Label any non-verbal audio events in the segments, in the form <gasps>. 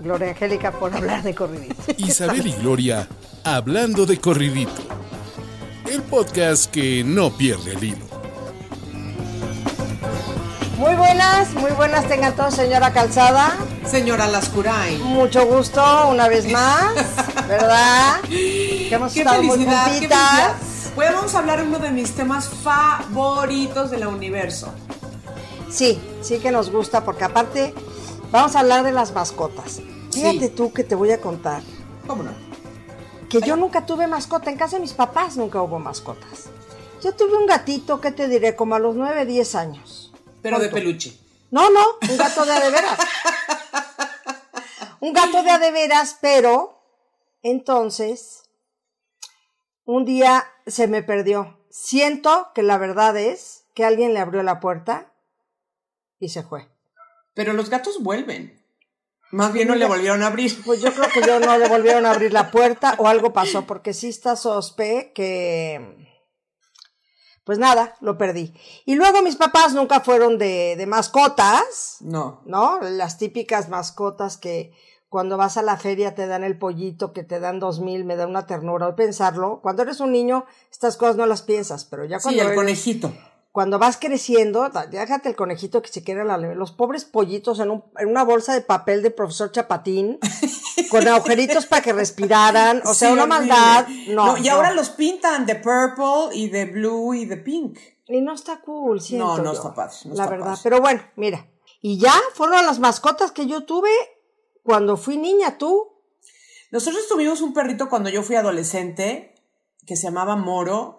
Gloria Angélica, por hablar de corridito. <laughs> Isabel y Gloria hablando de corridito. El podcast que no pierde el hilo. Muy buenas, muy buenas tengan todos, señora Calzada. Señora Lascurain. Mucho gusto, una vez <laughs> más, ¿verdad? Que hemos Qué estado muy felicidad, qué juntitas. felicidad. Pues vamos a hablar de uno de mis temas favoritos del universo. Sí, sí que nos gusta, porque aparte vamos a hablar de las mascotas. Fíjate Sí. tú que te voy a contar ¿Cómo no? que yo nunca tuve mascota. En casa de mis papás nunca hubo mascotas. Yo tuve un gatito, ¿qué te diré? Como a los 9, 10 años. Pero de peluche. No, no, un gato de a de veras. un gato de a de veras, pero entonces un día se me perdió. Siento que la verdad es que alguien le abrió la puerta y se fue. Pero los gatos vuelven. Más bien no le volvieron a abrir. <laughs> Pues yo creo que yo no le volvieron a abrir la puerta o algo pasó, porque sí está sospe que. Pues nada, lo perdí. Y luego mis papás nunca fueron de, de mascotas, No. ¿no? Las típicas mascotas que cuando vas a la feria te dan el pollito, que te dan dos mil, me da una ternura hoy pensarlo. Cuando eres un niño, estas cosas no las piensas, pero ya Sí, cuando, el eres- conejito. Cuando vas creciendo, déjate el conejito que se quiere la los pobres pollitos en, un- en una bolsa de papel de profesor Chapatín, <laughs> con agujeritos para que respiraran, o sea, Sí, una horrible. maldad. No, y no. ahora los pintan de purple y de blue y de pink. Y no está cool, siento No, no yo, está padre, no la está verdad. padre. Pero bueno, mira. Y ya fueron las mascotas que yo tuve cuando fui niña, tú. Nosotros tuvimos un perrito cuando yo fui adolescente que se llamaba Moro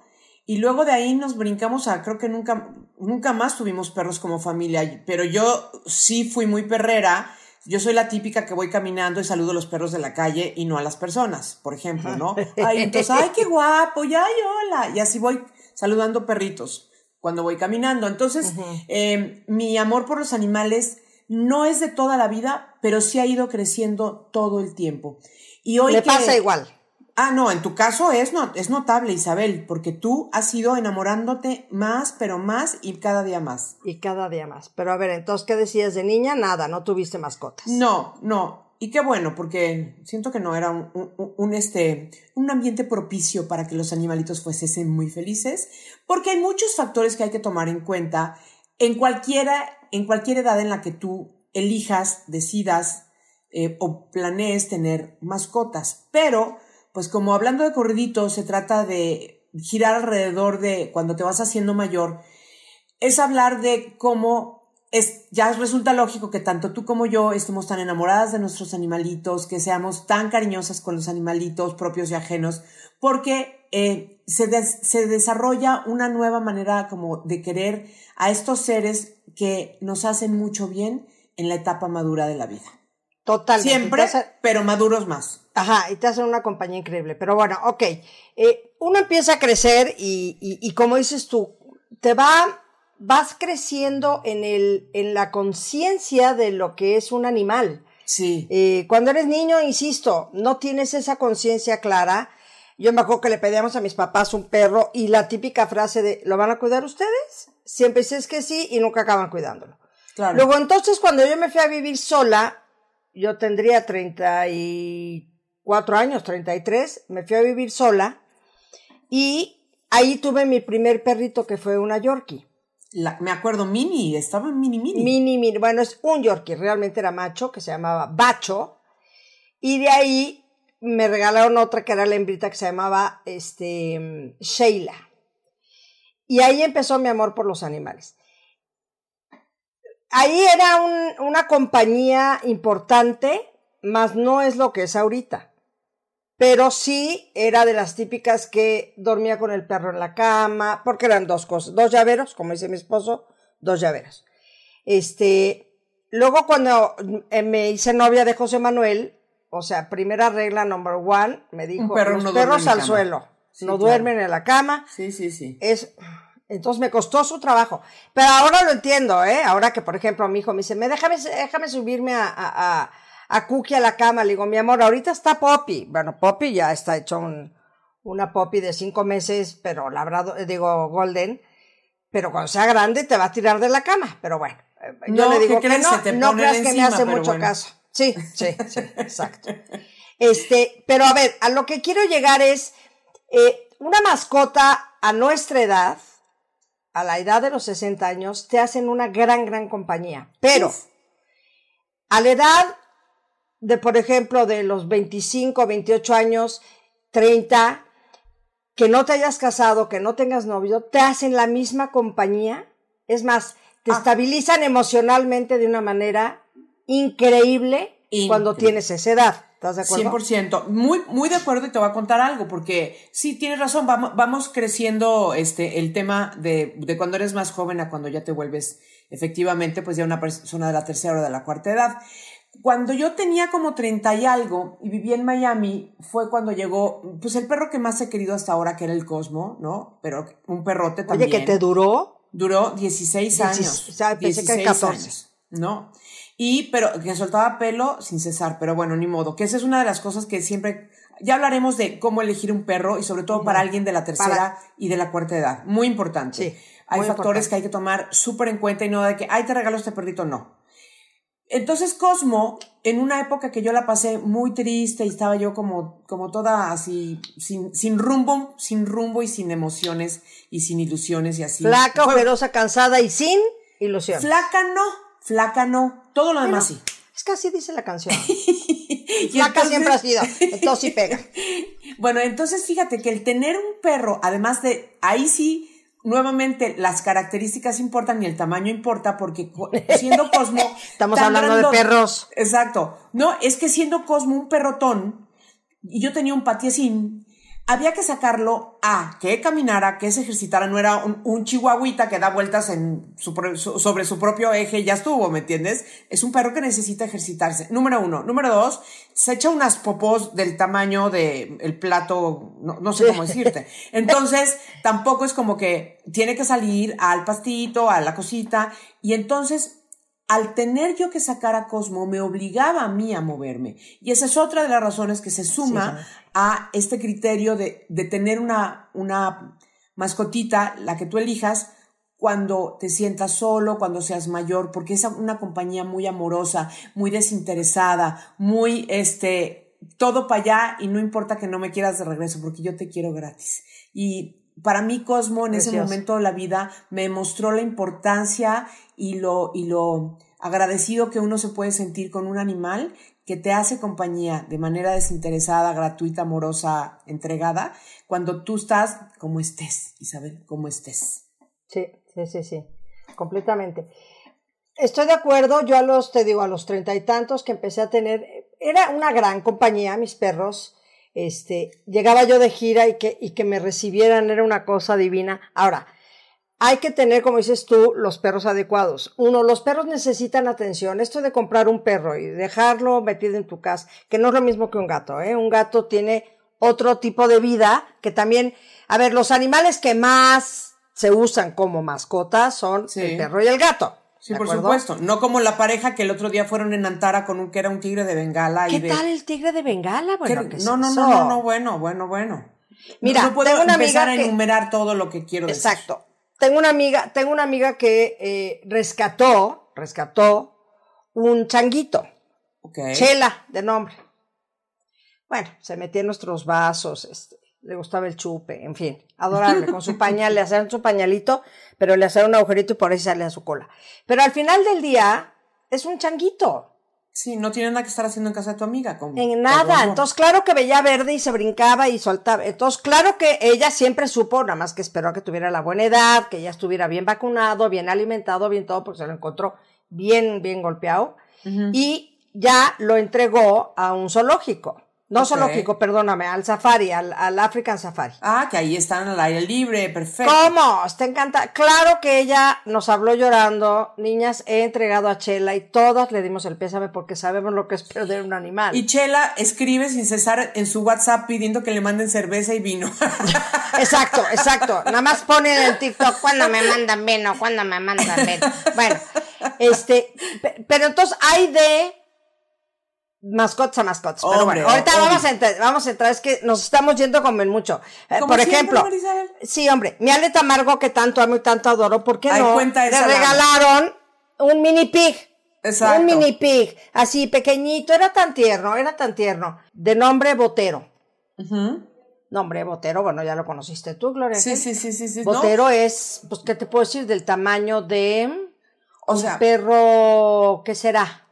y luego de ahí nos brincamos a creo que nunca nunca más tuvimos perros como familia, pero yo sí fui muy perrera. Yo soy la típica que voy caminando y saludo a los perros de la calle y no a las personas, por ejemplo, ¿no? Ay, entonces, ay, qué guapo, ya, hola. Y así voy saludando perritos cuando voy caminando. Entonces, eh, mi amor por los animales no es de toda la vida, pero sí ha ido creciendo todo el tiempo. Y hoy Me que- pasa igual. Ah, no, en tu caso es, no, es notable, Isabel, porque tú has ido enamorándote más, pero más y cada día más. Y cada día más. Pero a ver, entonces, ¿qué decías de niña? Nada, no tuviste mascotas. No, no. Y qué bueno, porque siento que no era un, un- un, este, un ambiente propicio para que los animalitos fuesen muy felices, porque hay muchos factores que hay que tomar en cuenta en cualquiera, en cualquier edad en la que tú elijas, decidas eh, o planees tener mascotas. Pero, pues como hablando de corridito, se trata de girar alrededor de cuando te vas haciendo mayor, es hablar de cómo es, ya resulta lógico que tanto tú como yo estemos tan enamoradas de nuestros animalitos, que seamos tan cariñosas con los animalitos propios y ajenos, porque eh, se, des- se desarrolla una nueva manera como de querer a estos seres que nos hacen mucho bien en la etapa madura de la vida. Totalmente. Siempre, pero maduros más. Ajá, y te hacen una compañía increíble. Pero bueno, ok. Eh, uno empieza a crecer y, y- y como dices tú, te va, vas creciendo en, el, en la conciencia de lo que es un animal. Sí. Eh, cuando eres niño, insisto, no tienes esa conciencia clara. Yo me acuerdo que le pedíamos a mis papás un perro y la típica frase de, ¿lo van a cuidar ustedes? Siempre dices que sí y nunca acaban cuidándolo. Claro. Luego entonces cuando yo me fui a vivir sola, yo tendría 34 años, 33, me fui a vivir sola y ahí tuve mi primer perrito que fue una Yorkie. La- me acuerdo, Mini, estaba en Mini Mini. Mini, mini, bueno, es un Yorkie, realmente era macho, que se llamaba Bacho. Y de ahí me regalaron otra que era la hembrita que se llamaba este, Sheila. Y ahí empezó mi amor por los animales. Ahí era un- una compañía importante, más no es lo que es ahorita. Pero sí era de las típicas que dormía con el perro en la cama, porque eran dos cosas, dos llaveros, como dice mi esposo, dos llaveros. Este, luego cuando eh, me hice novia de José Manuel, o sea, primera regla number one, me dijo, perro los no perros al cama". suelo, Sí, no claro. duermen en la cama. Sí, sí, sí. Es, entonces me costó su trabajo. Pero ahora lo entiendo, ¿eh? Ahora que, por ejemplo, mi hijo me dice, me déjame, déjame subirme a, a, a, a Cookie a la cama. Le digo, mi amor, ahorita está Poppy. Bueno, Poppy ya está hecho un, una Poppy de cinco meses, pero labrado, eh, digo, Golden. Pero cuando sea grande te va a tirar de la cama. Pero bueno, eh, yo No, le digo ¿qué que crees? no, no creas que me hace mucho bueno. caso. Sí, sí, sí, exacto. Este, pero a ver, a lo que quiero llegar es, eh, una mascota a nuestra edad, a la edad de los 60 años, te hacen una gran, gran compañía. Pero a la edad de, por ejemplo, de los 25, 28 años, 30, que no te hayas casado, que no tengas novio, te hacen la misma compañía. Es más, te Ah. estabilizan emocionalmente de una manera increíble cuando tienes esa edad. ¿Estás de acuerdo? 100%. Muy, muy de acuerdo y te voy a contar algo, porque sí, tienes razón, vamos, vamos creciendo este, el tema de, de cuando eres más joven a cuando ya te vuelves efectivamente pues ya una persona de la tercera o de la cuarta edad. Cuando yo tenía como 30 y algo y vivía en Miami, fue cuando llegó pues el perro que más he querido hasta ahora, que era el Cosmo, ¿no? Pero un perrote Oye, también. que te duró. Duró 16 Diecis- años. o sea, pensé que 16 14. años, ¿no? Y, pero, que soltaba pelo sin cesar, pero bueno, ni modo. Que esa es una de las cosas que siempre, ya hablaremos de cómo elegir un perro y sobre todo para alguien de la tercera Para- y de la cuarta edad. Muy importante. Sí, hay muy factores importante. que hay que tomar súper en cuenta y no de que, ay, te regalo este perrito, no. Entonces Cosmo, en una época que yo la pasé muy triste y estaba yo como, como toda así, sin, sin rumbo, sin rumbo y sin emociones y sin ilusiones y así. Flaca, ojerosa, cansada y sin ilusión. Flaca no, flaca no, todo lo demás sí. Es que así dice la canción. <laughs> Y Flaca entonces- siempre ha sido. Entonces sí pega. <laughs> Bueno, entonces fíjate que el tener un perro, además de, ahí sí, nuevamente las características importan y el tamaño importa porque siendo Cosmo... <laughs> Estamos hablando de perros. Exacto. No, es que siendo Cosmo un perrotón, y yo tenía un patiecín, había que sacarlo a que caminara, que se ejercitara, no era un, un chihuahuita que da vueltas en su sobre su propio eje ya estuvo, ¿me entiendes? Es un perro que necesita ejercitarse. Número uno. Número dos, se echa unas popos del tamaño de el plato, no, no sé cómo <laughs> decirte. Entonces, tampoco es como que tiene que salir al pastito, a la cosita, y entonces al tener yo que sacar a Cosmo, me obligaba a mí a moverme. Y esa es otra de las razones que se suma a este criterio de, de tener una, una mascotita, la que tú elijas, cuando te sientas solo, cuando seas mayor, porque es una compañía muy amorosa, muy desinteresada, muy, este, todo para allá y no importa que no me quieras de regreso, porque yo te quiero gratis. Y para mí Cosmo en ese momento de la vida me mostró la importancia y lo, y lo agradecido que uno se puede sentir con un animal que te hace compañía de manera desinteresada, gratuita, amorosa, entregada, cuando tú estás como estés, Isabel, como estés. Sí, sí, sí, sí. Completamente. Estoy de acuerdo. Yo a los, te digo, a los treinta y tantos que empecé a tener, era una gran compañía, mis perros. Este, llegaba yo de gira y que, y que me recibieran era una cosa divina. Ahora, hay que tener, como dices tú, los perros adecuados. Uno, los perros necesitan atención. Esto de comprar un perro y dejarlo metido en tu casa, que no es lo mismo que un gato, ¿eh? Un gato tiene otro tipo de vida que también, a ver, los animales que más se usan como mascotas son Sí. el perro y el gato. Sí, ¿de por acuerdo? supuesto. No como la pareja que el otro día fueron en Antara con un que era un tigre de Bengala. y ¿Qué de, tal el tigre de Bengala? Bueno, ¿Qué- ¿qué no, no, no, no, no, bueno, bueno, bueno. Mira, no, no puedo tengo una empezar amiga a que- enumerar todo lo que quiero decir. Exacto. Tengo una amiga, tengo una amiga que eh, rescató, rescató un changuito. Chela, de nombre. Bueno, se metía en nuestros vasos, este, le gustaba el chupe, en fin, adorable, con su pañal, le hacían su pañalito, pero le hacían un agujerito y por ahí salía su cola. Pero al final del día, es un changuito, Sí, no tiene nada que estar haciendo en casa de tu amiga. Con, en nada. Entonces, claro que veía verde y se brincaba y soltaba. Entonces, claro que ella siempre supo, nada más que esperó a que tuviera la buena edad, que ya estuviera bien vacunado, bien alimentado, bien todo, porque se lo encontró bien, bien golpeado. Y ya lo entregó a un zoológico. No solo Ok. Kiko, perdóname, al safari, al, al African Safari. Ah, que ahí están al aire libre, perfecto. ¿Cómo? Está encantada. Claro que ella nos habló llorando. Niñas, he entregado a Chela y todas le dimos el pésame porque sabemos lo que es perder un animal. Y Chela escribe sin cesar en su WhatsApp pidiendo que le manden cerveza y vino. <laughs> Exacto, exacto. Nada más pone en el TikTok cuando me mandan vino, cuando me mandan vino. Bueno, este, pe- pero entonces hay de mascotas a mascotas. Pero bueno, ahorita obvio. vamos a, entrar, vamos a entrar, es que nos estamos yendo como en mucho. Eh, por ejemplo, Marisabel. sí, hombre, mi aleta amargo que tanto amo y tanto adoro, ¿por qué Ay, no? Le regalaron un mini pig. Exacto. Un mini pig, así pequeñito, era tan tierno, era tan tierno, de nombre Botero. Nombre Botero, bueno, ya lo conociste tú, Gloria. Sí, sí, sí, sí. Botero es, pues, ¿qué te puedo decir? Del tamaño de O un sea, perro, ¿qué será?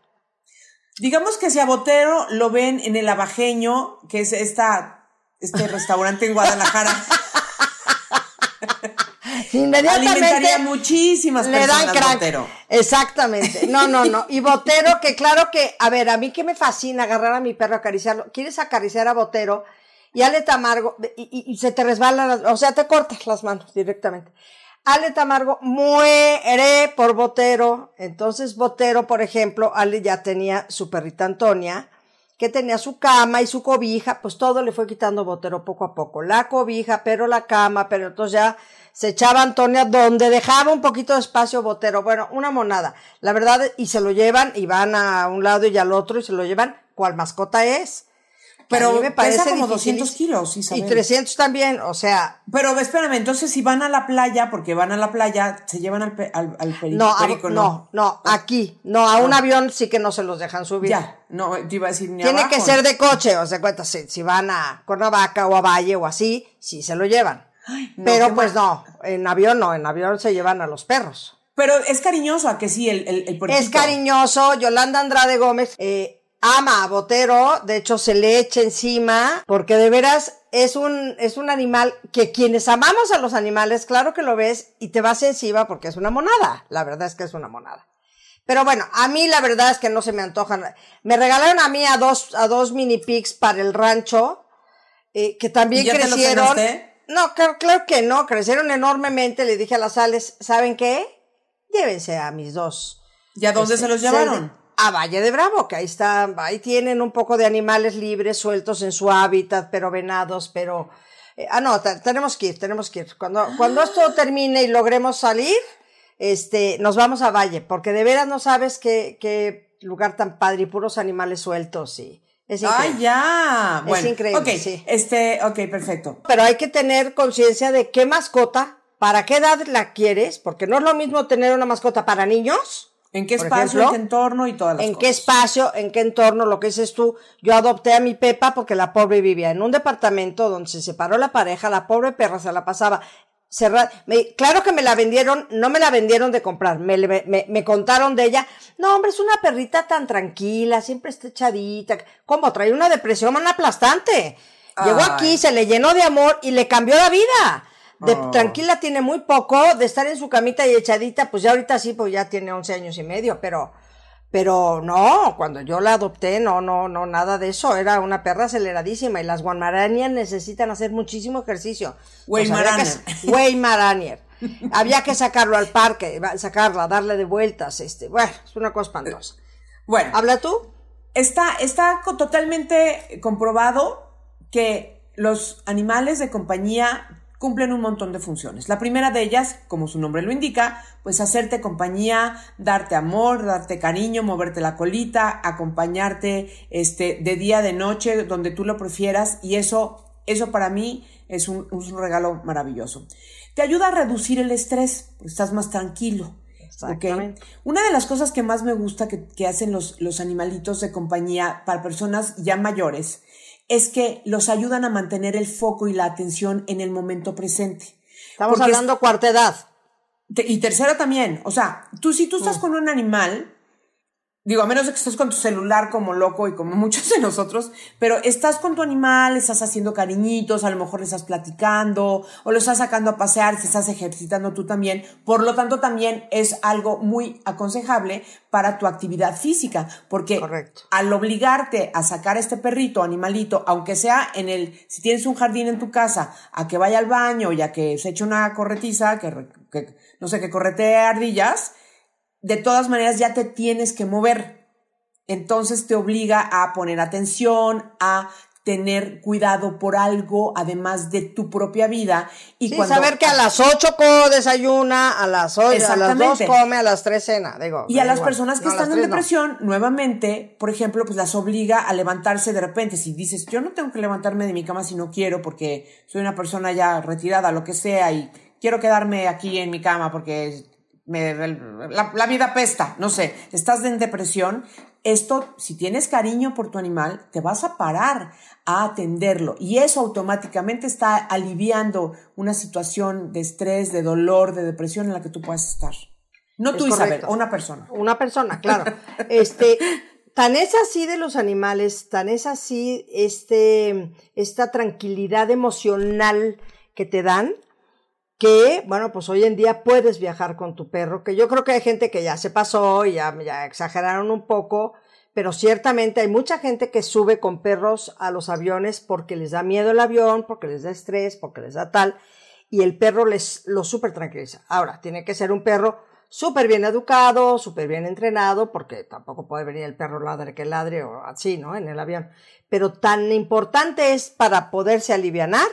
Digamos que si a Botero lo ven en el Abajeño, que es esta, este <laughs> restaurante en Guadalajara, Inmediatamente alimentaría muchísimas le dan personas crack. Botero. Exactamente. No, no, no. Y Botero, que claro que, a ver, a mí que me fascina agarrar a mi perro, acariciarlo. Quieres acariciar a Botero y Ale Tamargo, y, y- y se te resbalan, las- o sea, te cortas las manos directamente. Ale Tamargo muere por Botero. Entonces, Botero, por ejemplo, Ale ya tenía su perrita Antonia, que tenía su cama y su cobija, pues todo le fue quitando Botero poco a poco. La cobija, pero la cama, pero entonces ya se echaba Antonia donde dejaba un poquito de espacio Botero. Bueno, una monada. La verdad, y se lo llevan y van a un lado y al otro y se lo llevan cual mascota es. Pero A mí me pesa parece como dificilísimo. 200 kilos, Y Isabel. 300 también, o sea, Pero espérame, entonces si van a la playa, porque van a la playa, se llevan al, pe- al, al no, perico, no, no, aquí, no, a un avión sí que no se los dejan subir. Ya, no, te iba a decir ni Tiene abajo. que ser de coche, o sea, cuenta, si, si van a Cuernavaca o a Valle o así, sí se lo llevan. no, Pero pues no, en avión no, en avión se llevan a los perros. Pero es cariñoso, ¿a que sí? El, el, el? Es cariñoso, Yolanda Andrade Gómez eh, ama a Botero, de hecho se le echa encima, porque de veras es un, es un animal que quienes amamos a los animales, claro que lo ves y te vas encima porque es una monada, la verdad es que es una monada. Pero bueno, a mí la verdad es que no se me antojan. Me regalaron a mí a dos, a dos mini pigs para el rancho, eh, que también ¿Y ya te crecieron. cenaste? No, claro, claro que no, crecieron enormemente. Le dije a las Sales, ¿saben qué? Llévense a mis dos. ¿Y a dónde Este, se los llevaron? A Valle de Bravo, que ahí está, ahí tienen un poco de animales libres, sueltos en su hábitat, pero venados, pero... eh, ah, no, te- tenemos que ir, tenemos que ir. Cuando, cuando esto termine y logremos salir, este, nos vamos a Valle, porque de veras no sabes qué, qué lugar tan padre y puros animales sueltos y es increíble. ¡Ay, ya! Es Bueno, increíble, ok, sí. este, ok, perfecto. Pero hay que tener conciencia de qué mascota, para qué edad la quieres, porque no es lo mismo tener una mascota para niños ¿En qué Por espacio, ejemplo, en qué entorno y todas las en cosas? qué espacio, en qué entorno, lo que dices tú. Yo adopté a mi Pepa porque la pobre vivía en un departamento donde se separó la pareja, la pobre perra se la pasaba cerrada. Me- claro que me la vendieron, no me la vendieron de comprar, me, le- me, me contaron de ella. No, hombre, es una perrita tan tranquila, siempre está echadita. ¿Cómo? Trae una depresión aplastante. Llegó Ay. aquí, se le llenó de amor y le cambió la vida. De Oh. tranquila tiene muy poco, de estar en su camita y echadita, pues ya ahorita sí, pues ya tiene 11 años y medio, pero, pero no, cuando yo la adopté, no, no, no, nada de eso, era una perra aceleradísima y las guamaranias necesitan hacer muchísimo ejercicio. Pues había que- Weimaraner. Weimaraner. Había que sacarlo al parque, sacarla, darle de vueltas, este, bueno, es una cosa espantosa. Bueno, ¿Habla tú? está, está totalmente comprobado que los animales de compañía cumplen un montón de funciones. La primera de ellas, como su nombre lo indica, pues hacerte compañía, darte amor, darte cariño, moverte la colita, acompañarte este de día, de noche, donde tú lo prefieras y eso eso para mí es un, es un regalo maravilloso. Te ayuda a reducir el estrés, estás más tranquilo. Una de las cosas que más me gusta que, que hacen los, los animalitos de compañía para personas ya mayores es que los ayudan a mantener el foco y la atención en el momento presente. Estamos Porque es- hablando cuarta edad. te- y tercero también, o sea, tú si tú estás con un animal, Digo, a menos de que estés con tu celular como loco y como <laughs> muchos de nosotros, pero estás con tu animal, estás haciendo cariñitos, a lo mejor le estás platicando o lo estás sacando a pasear, te estás ejercitando tú también. Por lo tanto, también es algo muy aconsejable para tu actividad física, porque al obligarte a sacar a este perrito, animalito, aunque sea en el, si tienes un jardín en tu casa, a que vaya al baño y a que se eche una corretiza, que, que no sé, que corretee ardillas, de todas maneras ya te tienes que mover. Entonces te obliga a poner atención, a tener cuidado por algo, además de tu propia vida. Y saber que a las 8 desayuna, a las 8, a las 2 come, a las 3 cena. Digo, y a las personas que están en depresión, nuevamente, por ejemplo, pues las obliga a levantarse de repente. Si dices, yo no tengo que levantarme de mi cama si no quiero, porque soy una persona ya retirada, lo que sea, y quiero quedarme aquí en mi cama porque la, vida pesta, no sé, estás en depresión, esto, si tienes cariño por tu animal, te vas a parar a atenderlo y eso automáticamente está aliviando una situación de estrés, de dolor, de depresión en la que tú puedas estar. No tú, Isabel, una persona. Una persona, claro. <laughs> este, tan es así de los animales, tan es así este, esta tranquilidad emocional que te dan, que, bueno, pues hoy en día puedes viajar con tu perro, que yo creo que hay gente que ya se pasó y ya, ya exageraron un poco, pero ciertamente hay mucha gente que sube con perros a los aviones porque les da miedo el avión, porque les da estrés, porque les da tal, y el perro les lo súper tranquiliza. Ahora, tiene que ser un perro súper bien educado, súper bien entrenado, porque tampoco puede venir el perro ladre que ladre o así, ¿no? En el avión. Pero tan importante es para poderse alivianar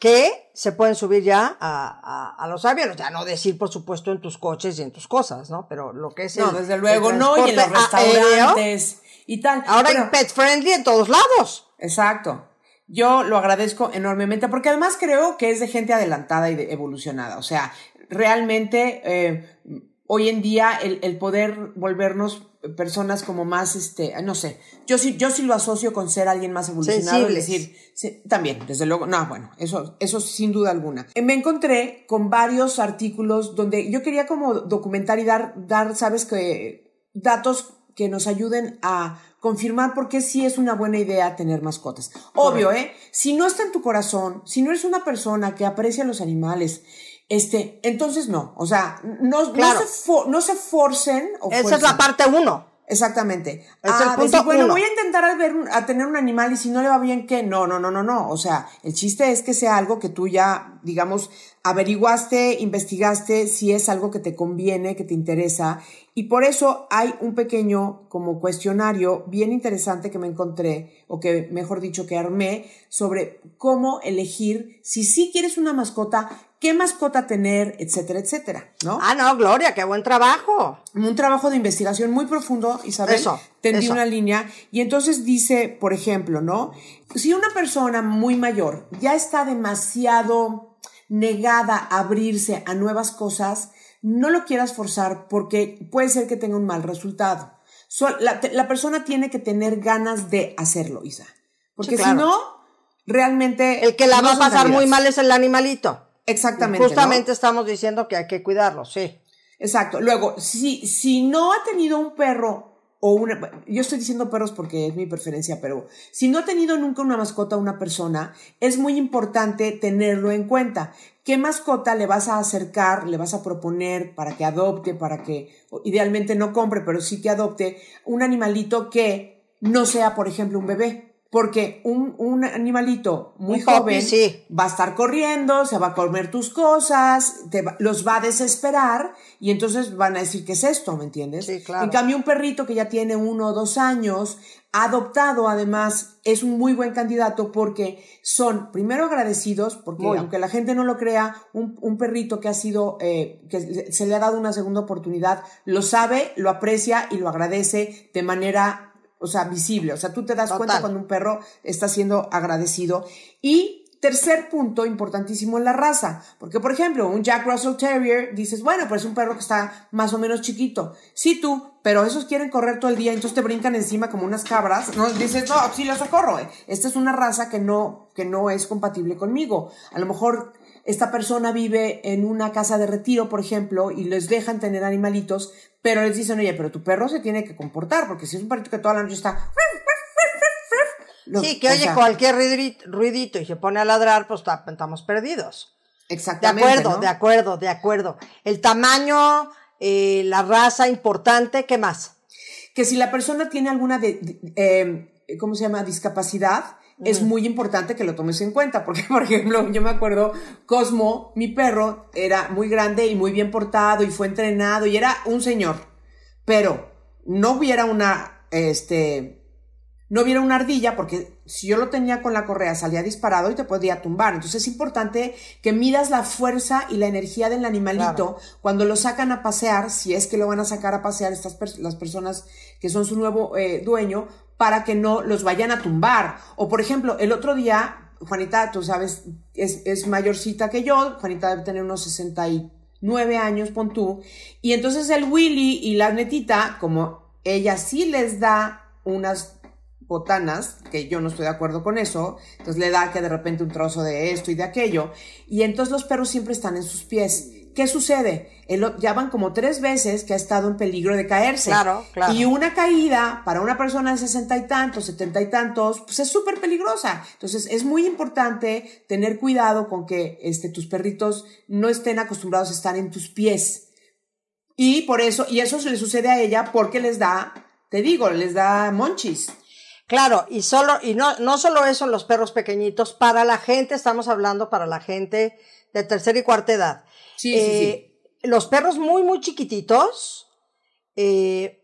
que se pueden subir ya a, a, los aviones. Ya no decir, por supuesto, en tus coches y en tus cosas, ¿no? Pero lo que es No, desde luego no, y en los restaurantes y tal. Ahora hay pet friendly en todos lados. Exacto. Yo lo agradezco enormemente porque además creo que es de gente adelantada y de evolucionada. O sea, realmente eh, hoy en día el, el, poder volvernos personas como más, este, no sé, yo sí, yo sí lo asocio con ser alguien más evolucionado, es decir, también, desde luego, no, bueno, eso, eso sin duda alguna. Eh, me encontré con varios artículos donde yo quería como documentar y dar, dar, sabes que, datos que nos ayuden a confirmar por qué sí es una buena idea tener mascotas. Obvio, ¿eh? Si no está en tu corazón, si no eres una persona que aprecia los animales, este, entonces no, o sea, no, no, se, no se forcen. Esa es la parte uno. Exactamente. Es el ah, bueno, voy a intentar a, ver, a tener un animal y si no le va bien, ¿qué? No, no, no, no, no. O sea, el chiste es que sea algo que tú ya, digamos, averiguaste, investigaste si es algo que te conviene, que te interesa. Y por eso hay un pequeño como cuestionario bien interesante que me encontré, o que mejor dicho que armé, sobre cómo elegir si sí quieres una mascota, qué mascota tener, etcétera, etcétera, ¿no? Ah, no, Gloria, qué buen trabajo. Un trabajo de investigación muy profundo, Isabel. Eso. Tendí una línea y entonces dice, por ejemplo, ¿no? Si una persona muy mayor ya está demasiado negada a abrirse a nuevas cosas, no lo quieras forzar porque puede ser que tenga un mal resultado. la, persona tiene que tener ganas de hacerlo, Isa. Porque si no, realmente... El que la va a pasar muy mal es el animalito. Exactamente. Justamente estamos diciendo que hay que cuidarlo, sí. Exacto. Luego, si, si no ha tenido un perro o una, yo estoy diciendo perros porque es mi preferencia, pero si no ha tenido nunca una mascota a una persona, es muy importante tenerlo en cuenta. ¿Qué mascota le vas a acercar, le vas a proponer para que adopte, para que idealmente no compre, pero sí que adopte un animalito que no sea, por ejemplo, un bebé? Porque un, un animalito muy joven va a estar corriendo, se va a comer tus cosas, te los va a desesperar y entonces van a decir, ¿qué es esto? ¿Me entiendes? Sí, claro. En cambio, un perrito que ya tiene uno o dos años, adoptado además, es un muy buen candidato porque son primero agradecidos, porque aunque la gente no lo crea, un, un perrito que ha sido, eh, que se le ha dado una segunda oportunidad, lo sabe, lo aprecia y lo agradece de manera o sea, visible. O sea, tú te das cuenta cuando un perro está siendo agradecido. Y tercer punto importantísimo es la raza. Porque, por ejemplo, un Jack Russell Terrier, dices, bueno, pues es un perro que está más o menos chiquito. Sí, tú, pero esos quieren correr todo el día, entonces te brincan encima como unas cabras. No, dices, no, sí los socorro. Eh. Esta es una raza que no, que no es compatible conmigo. A lo mejor esta persona vive en una casa de retiro, por ejemplo, y les dejan tener animalitos, pero les dicen, oye, pero tu perro se tiene que comportar, porque si es un perrito que toda la noche está... sí, que oye cualquier ruidito, y se pone a ladrar, pues estamos perdidos. Exactamente. De acuerdo, de acuerdo, de acuerdo. El tamaño, eh, la raza importante, ¿qué más? Que si la persona tiene alguna, de, eh, ¿cómo se llama? Discapacidad, es muy importante que lo tomes en cuenta, porque <laughs> por ejemplo, yo me acuerdo, Cosmo, mi perro, era muy grande y muy bien portado y fue entrenado y era un señor, pero no hubiera una, este, no hubiera una ardilla, porque si yo lo tenía con la correa salía disparado y te podría tumbar. Entonces es importante que midas la fuerza y la energía del animalito cuando lo sacan a pasear, si es que lo van a sacar a pasear estas las personas que son su nuevo eh, dueño, para que no los vayan a tumbar. O por ejemplo, el otro día, Juanita, tú sabes, es, es mayorcita que yo, Juanita debe tener unos 69 años, pon tú, y entonces el Willy y la netita, como ella sí les da unas botanas, que yo no estoy de acuerdo con eso, entonces le da que de repente un trozo de esto y de aquello, y entonces los perros siempre están en sus pies. ¿Qué sucede? ya van como tres veces que ha estado en peligro de caerse. Claro, claro. Y una caída para una persona de sesenta y tantos, setenta y tantos, pues es súper peligrosa. Entonces es muy importante tener cuidado con que este, tus perritos no estén acostumbrados a estar en tus pies. Y por eso, y eso se le sucede a ella porque les da, te digo, les da monchis. Claro, y solo, y no, no solo eso, los perros pequeñitos, para la gente, estamos hablando para la gente de tercera y cuarta edad. Sí, sí, sí. Eh, los perros muy, muy chiquititos, eh,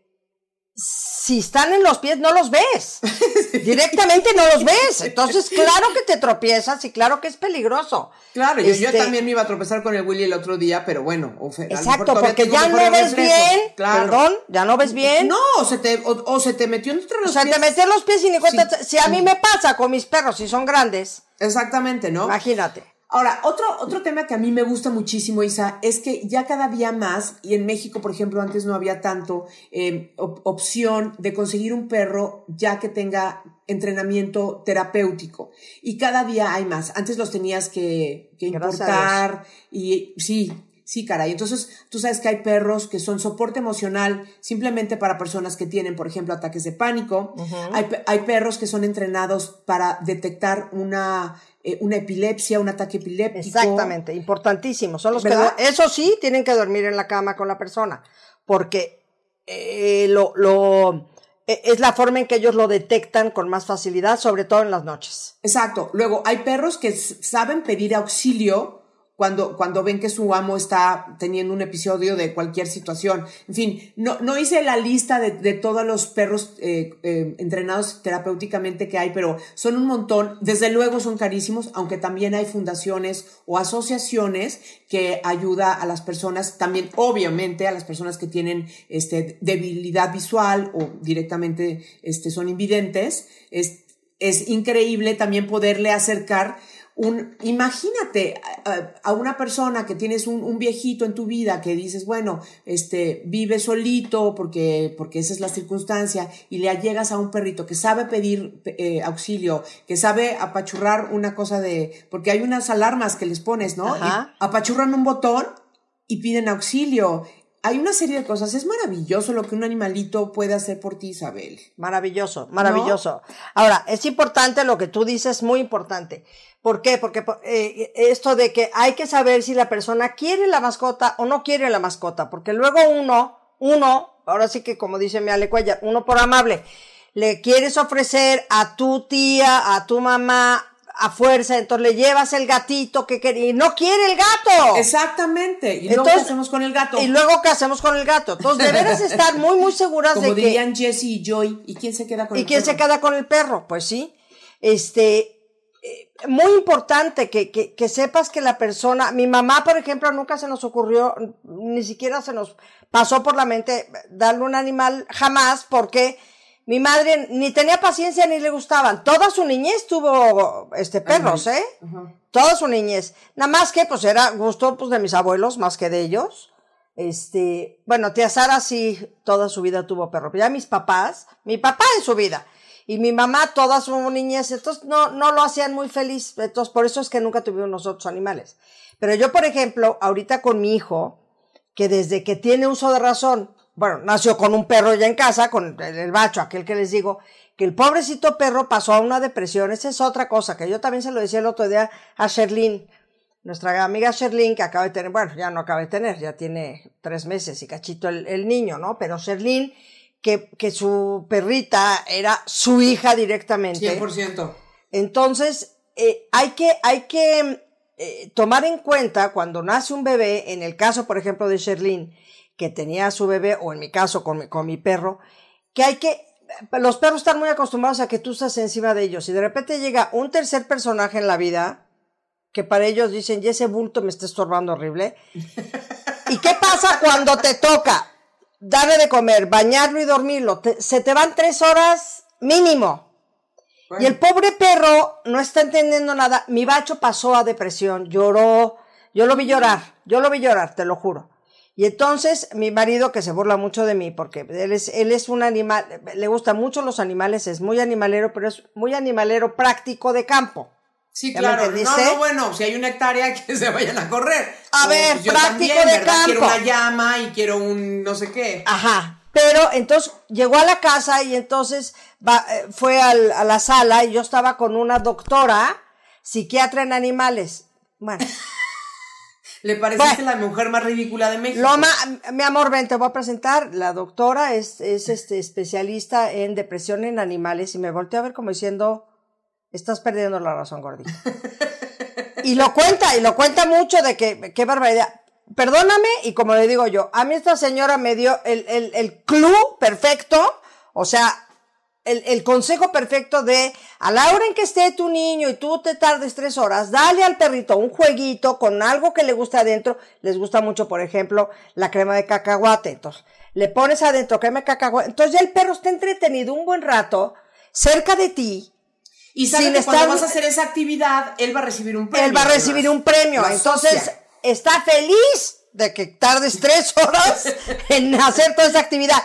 si están en los pies no los ves. <laughs> Directamente no los ves. Entonces, claro que te tropiezas y claro que es peligroso. Claro, yo, yo, este también me iba a tropezar con el Willy el otro día, pero bueno. Exacto, porque ya no ves bien. Perdón, ya no ves bien. No, o se te, o, se te metió entre los pies. O se te metió en los pies y ni cuenta. si a mí me pasa con mis perros, si son grandes. Exactamente, ¿no? Imagínate. Ahora, otro, otro tema que a mí me gusta muchísimo, Isa, es que ya cada día más, y en México, por ejemplo, antes no había tanto eh, opción de conseguir un perro ya que tenga entrenamiento terapéutico. Y cada día hay más. Antes los tenías que, que importar y sí, Sí, caray. Entonces, tú sabes que hay perros que son soporte emocional simplemente para personas que tienen, por ejemplo, ataques de pánico. hay, hay, perros que son entrenados para detectar una eh, una epilepsia, un ataque epiléptico. Exactamente, importantísimo. Son los que, eso sí, tienen que dormir en la cama con la persona, porque eh, lo, lo, e, es la forma en que ellos lo detectan con más facilidad, sobre todo en las noches. Exacto. Luego, hay perros que saben pedir auxilio cuando, cuando ven que su amo está teniendo un episodio de cualquier situación. En fin, no, no hice la lista de, de todos los perros eh, eh, entrenados terapéuticamente que hay, pero son un montón. Desde luego son carísimos, aunque también hay fundaciones o asociaciones que ayuda a las personas, también obviamente a las personas que tienen este, debilidad visual o directamente este, son invidentes. Es, es increíble también poderle acercar un, imagínate a, una persona que tienes un, viejito en tu vida que dices, bueno, este, vive solito porque, porque esa es la circunstancia y le llegas a un perrito que sabe pedir eh, auxilio, que sabe apachurrar una cosa de, porque hay unas alarmas que les pones, ¿no? apachurran un botón y piden auxilio hay una serie de cosas. Es maravilloso lo que un animalito puede hacer por ti, Isabel. Maravilloso, maravilloso. Ahora, es importante lo que tú dices, muy importante. ¿Por qué? Porque eh, esto de que hay que saber si la persona quiere la mascota o no quiere la mascota, porque luego uno, uno, ahora sí que como dice mi Ale uno por amable, le quieres ofrecer a tu tía, a tu mamá, a fuerza, entonces le llevas el gatito que quería y no quiere el gato. Exactamente. ¿Y luego qué hacemos con el gato? Y luego qué hacemos con el gato. Entonces deberás estar muy, muy seguras Como de que. dirían Jesse y Joy, ¿y quién se queda con el perro? ¿Y quién se queda con el perro? Pues sí. Este, eh, muy importante que, que, que sepas que la persona, mi mamá, por ejemplo, nunca se nos ocurrió, ni siquiera se nos pasó por la mente darle un animal, jamás, porque mi madre ni tenía paciencia ni le gustaban. Toda su niñez tuvo este perros, ¿eh? Toda su niñez. Nada más que pues era gusto pues de mis abuelos más que de ellos. Este, bueno, tía Sara sí toda su vida tuvo perro. Pero ya mis papás, mi papá en su vida y mi mamá toda su niñez, entonces no no lo hacían muy feliz. Entonces por eso es que nunca tuvimos nosotros animales. Pero yo, por ejemplo, ahorita con mi hijo, que desde que tiene uso de razón, bueno, nació con un perro ya en casa, con el, macho, aquel que les digo, que el pobrecito perro pasó a una depresión. Esa es otra cosa, que yo también se lo decía el otro día a Sherlyn, nuestra amiga Sherlyn, que acaba de tener, bueno, ya no acaba de tener, ya tiene tres meses y cachito el, el niño, ¿no? Pero Sherlyn, que, que su perrita era su hija directamente. 100%. Entonces, eh, hay que, hay que eh, tomar en cuenta cuando nace un bebé, en el caso, por ejemplo, de Sherlyn, que tenía a su bebé, o en mi caso con mi, con mi perro, que hay que, los perros están muy acostumbrados a que tú estás encima de ellos y de repente llega un tercer personaje en la vida que para ellos dicen, y ese bulto me está estorbando horrible. ¿Y qué pasa cuando te toca darle de comer, bañarlo y dormirlo? Te- se te van tres horas mínimo. Y el pobre perro no está entendiendo nada. Mi bacho pasó a depresión, lloró. Yo lo vi llorar, yo lo vi llorar, te lo juro. Y entonces mi marido, que se burla mucho de mí, porque él es, él es un animal, le gustan mucho los animales, es muy animalero, pero es muy animalero práctico de campo. Sí, ¿Ya me claro. No, no, bueno, si hay una hectárea <laughs> que se vayan a correr. A O, ver, pues, yo práctico también, de ¿verdad? Quiero campo. una llama y quiero un no sé qué. Ajá. Pero entonces llegó a la casa y entonces va- eh, fue al- a la sala y yo estaba con una doctora psiquiatra en animales. Bueno, <laughs> Le pareciste Bueno. la mujer más ridícula de México. Loma, mi amor, ven, te voy a presentar. La doctora es, es este, especialista en depresión en animales y me volteó a ver como diciendo, estás perdiendo la razón, gordita. <laughs> y lo cuenta, y lo cuenta mucho de que, qué barbaridad. Perdóname, y como le digo yo, a mí esta señora me dio el, el, el clue perfecto, o sea, el, el consejo perfecto de a la hora en que esté tu niño y tú te tardes tres horas, dale al perrito un jueguito con algo que le gusta adentro. Les gusta mucho, por ejemplo, la crema de cacahuate. Entonces, le pones adentro crema de cacahuate. Entonces ya el perro está entretenido un buen rato cerca de ti. Y sabes que cuando estar- vas a hacer esa actividad, él va a recibir un premio. Él va a recibir además. un premio. Lo Entonces, asocia. está feliz de que tardes tres horas <laughs> en hacer toda esa actividad.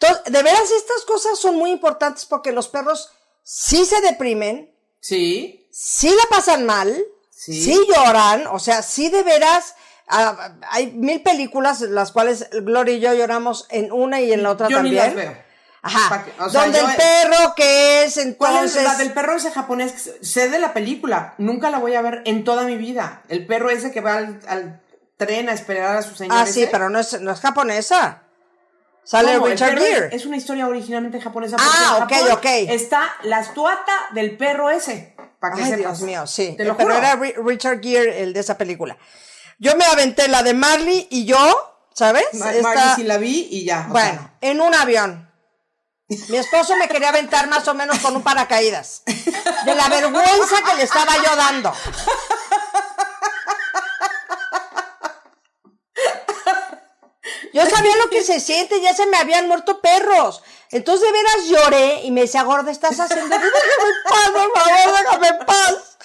Entonces, de veras, estas cosas son muy importantes porque los perros sí se deprimen, Sí. sí la pasan mal, Sí. sí, lloran, o sea, sí de veras. ah, hay mil películas las cuales Gloria y yo lloramos en una y en la otra Yo ni también. las veo. Ajá. Pa' que- o sea, Donde yo- el perro que es ¿Cuál entonces. es la del perro ese japonés? Sé de la película. Nunca la voy a ver en toda mi vida. El perro ese que va al, al tren a esperar a su señor. Ah, sí, pero no es, no es japonesa. Sale Richard perro es- Gere. Es, una historia originalmente japonesa. Ah, ok, Japón ok. Está la estuata del perro ese. Para que Ay, sepas. Dios mío, sí. Te lo Pero juro. era Ri- Richard Gere el de esa película. Yo me aventé la de Marley y yo, ¿sabes? Ma- Esta- Marley sí la vi y ya. o bueno, sea, en un avión. Mi esposo me quería aventar más o menos con un paracaídas. De la vergüenza que le estaba yo dando. Yo sabía lo que se siente, ya se me habían muerto perros. Entonces de veras lloré y me decía, gorda, estás haciendo. Déjame en paz, por favor, déjame en paz.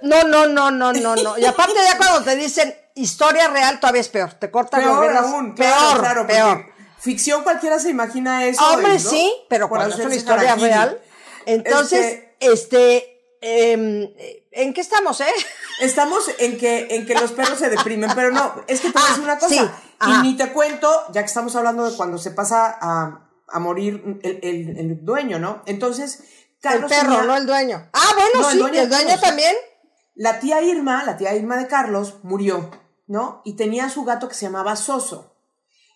No, no, no, no, no, no. Y aparte ya cuando te dicen historia real, todavía es peor. Te cortan las peor venas. aún. Peor, claro, peor. Ficción cualquiera se imagina eso. Hombre, ¿no? sí, pero cuando es una historia real. Entonces, este, em, ¿en qué estamos, eh? Estamos en que, en que los perros se deprimen, pero no, es que te voy a Ah, decir una cosa. sí, y ni te cuento, ya que estamos hablando de cuando se pasa a, a morir el, el- el dueño, ¿no? Entonces, Carlos el perro, tenía- no el dueño. Ah, bueno, No, el sí, dueño el dueño también. La tía Irma, la tía Irma de Carlos, murió, ¿no? Y tenía su gato que se llamaba Soso.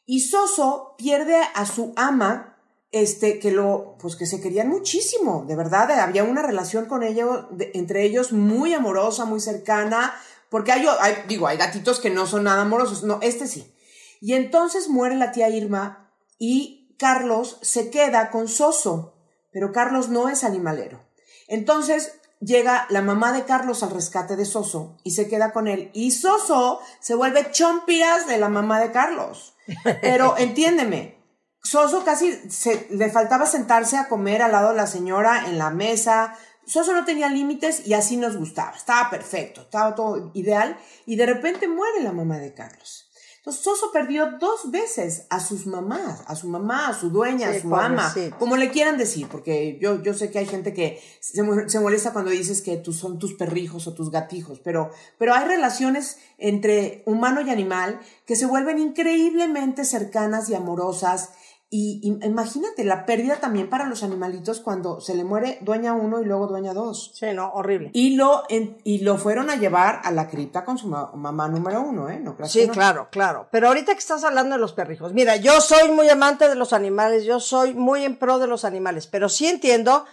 Y Soso pierde a su ama, este, que lo, pues que se querían muchísimo, de verdad, eh, había una relación con ellos, de- entre ellos muy amorosa, muy cercana, porque hay, hay- digo, hay gatitos que no son nada amorosos, no, este sí. Y entonces muere la tía Irma y Carlos se queda con Soso, pero Carlos no es animalero. Entonces llega la mamá de Carlos al rescate de Soso y se queda con él. Y Soso se vuelve chompiras de la mamá de Carlos. Pero <laughs> entiéndeme, Soso casi se, le faltaba sentarse a comer al lado de la señora en la mesa. Soso no tenía límites y así nos gustaba. Estaba perfecto, estaba todo ideal. Y de repente muere la mamá de Carlos. Entonces Soso perdió dos veces a sus mamás, a su mamá, a su dueña, a su ama, como le quieran decir, porque yo, yo sé que hay gente que se, se molesta cuando dices que tú son tus perrijos o tus gatijos, pero, pero hay relaciones entre humano y animal que se vuelven increíblemente cercanas y amorosas. Y, y imagínate la pérdida también para los animalitos cuando se le muere dueña uno y luego dueña dos. Sí, no, horrible. Y lo, en- y lo fueron a llevar a la cripta con su ma- mamá número uno, ¿eh? No creas que Sí, no. claro, claro. Pero ahorita que estás hablando de los perrijos, mira, yo soy muy amante de los animales, yo soy muy en pro de los animales, pero sí entiendo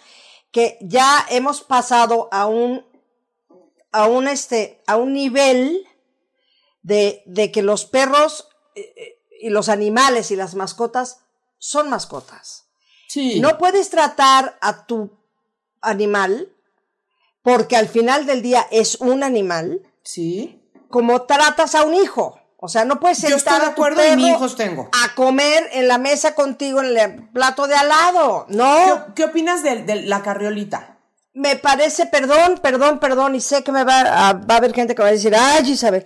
que ya hemos pasado a un, a un este, a un nivel de, de que los perros eh, eh, y los animales y las mascotas son mascotas. Sí. No puedes tratar a tu animal, porque al final del día es un animal, Sí. como tratas a un hijo. O sea, no puedes Yo sentar estoy de a tu acuerdo y perro ni hijos tengo. a comer en la mesa contigo en el plato de al lado. No, ¿Qué, qué opinas de, de la carriolita? me parece, perdón, perdón, perdón, y sé que me va a, va a haber gente que va a decir, ay, Isabel,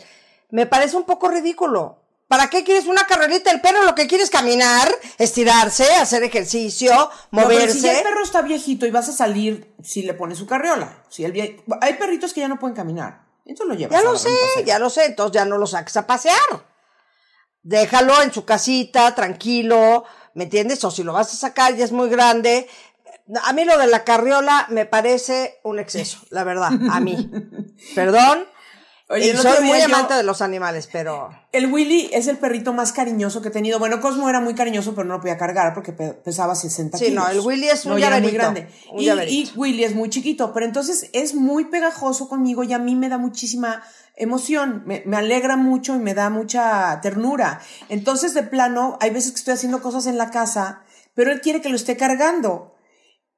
me parece un poco ridículo. ¿Para qué quieres una carrerita? El perro lo que quiere es caminar, estirarse, hacer ejercicio, No, pero moverse. si ya el perro está viejito y vas a salir, si le pones su carriola. Si el vie- Hay perritos que ya no pueden caminar. Entonces lo llevas. Ya lo sé, ya lo sé, entonces ya no lo saques a pasear. Déjalo en su casita, tranquilo, ¿me entiendes? O si lo vas a sacar ya es muy grande. A mí lo de la carriola me parece un exceso, la verdad, a mí. <laughs> Perdón. Oye, otro soy muy yo- amante de los animales, pero El Willy es el perrito más cariñoso que he tenido. Bueno, Cosmo era muy cariñoso, pero no lo podía cargar porque pe- pesaba 60 Sí, kilos. no, el Willy es un era muy grande. un Y, llaverito. y Willy es muy chiquito, pero entonces es muy pegajoso conmigo y a mí me da muchísima emoción, me, me alegra mucho y me da mucha ternura. Entonces, de plano, hay veces que estoy haciendo cosas en la casa, pero él quiere que lo esté cargando.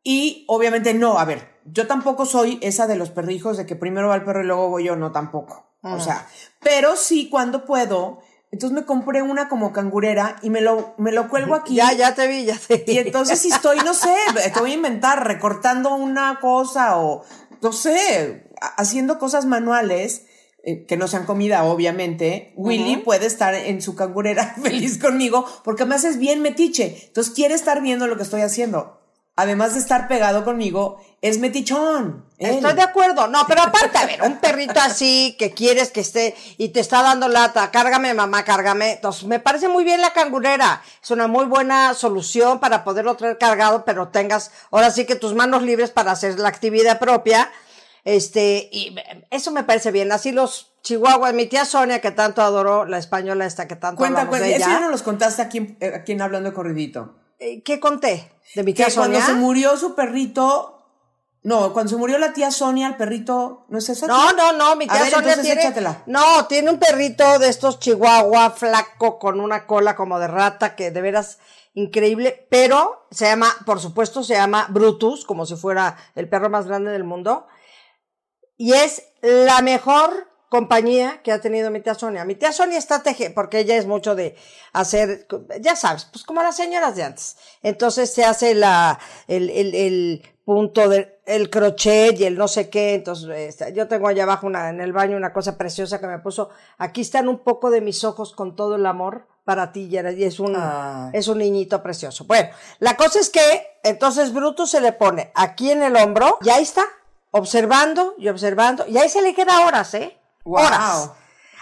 Y obviamente no, a ver, yo tampoco soy esa de los perrijos de que primero va el perro y luego voy yo, no tampoco. O sea, pero sí cuando puedo. Entonces me compré una como cangurera y me lo, me lo cuelgo aquí. ya, ya te vi, ya te vi. Y entonces si estoy, no sé, te voy a inventar, recortando una cosa o, no sé, ha- haciendo cosas manuales, eh, que no sean comida, obviamente, Willy puede estar en su cangurera <laughs> feliz conmigo porque me haces bien metiche. Entonces quiere estar viendo lo que estoy haciendo. Además de estar pegado conmigo, es metichón. él. Estoy de acuerdo. No, pero aparte, a ver, un perrito así que quieres que esté y te está dando lata, cárgame, mamá, cárgame. Entonces, me parece muy bien la cangurera. Es una muy buena solución para poderlo traer cargado, pero tengas ahora sí que tus manos libres para hacer la actividad propia. Este, y eso me parece bien. Así los chihuahuas, mi tía Sonia, que tanto adoró, la española esta que tanto Cuenta, cuenta. de Eso ya no los contaste aquí, eh, aquí en Hablando de Corridito. Eh, ¿Qué conté? De mi tía Que cuando Sonia. se murió su perrito, no, cuando se murió la tía Sonia, el perrito, ¿no es eso? No, no, no, mi A tía ver, Sonia tiene. échatela. No, tiene un perrito de estos chihuahua flaco con una cola como de rata que de veras increíble, pero se llama, por supuesto, se llama Brutus, como si fuera el perro más grande del mundo. Y es la mejor compañía que ha tenido mi tía Sonia. Mi tía Sonia está teje, porque ella es mucho de hacer, ya sabes, pues como las señoras de antes. Entonces se hace la, el, el, el punto del el crochet y el no sé qué. Entonces, este, yo tengo allá abajo una, en el baño una cosa preciosa que me puso. Aquí están un poco de mis ojos con todo el amor para ti, y es un, Ay. es un niñito precioso. Bueno, la cosa es que entonces Brutus se le pone aquí en el hombro y ahí está, observando y observando, y ahí se le queda horas, ¿eh? Guau, Horas.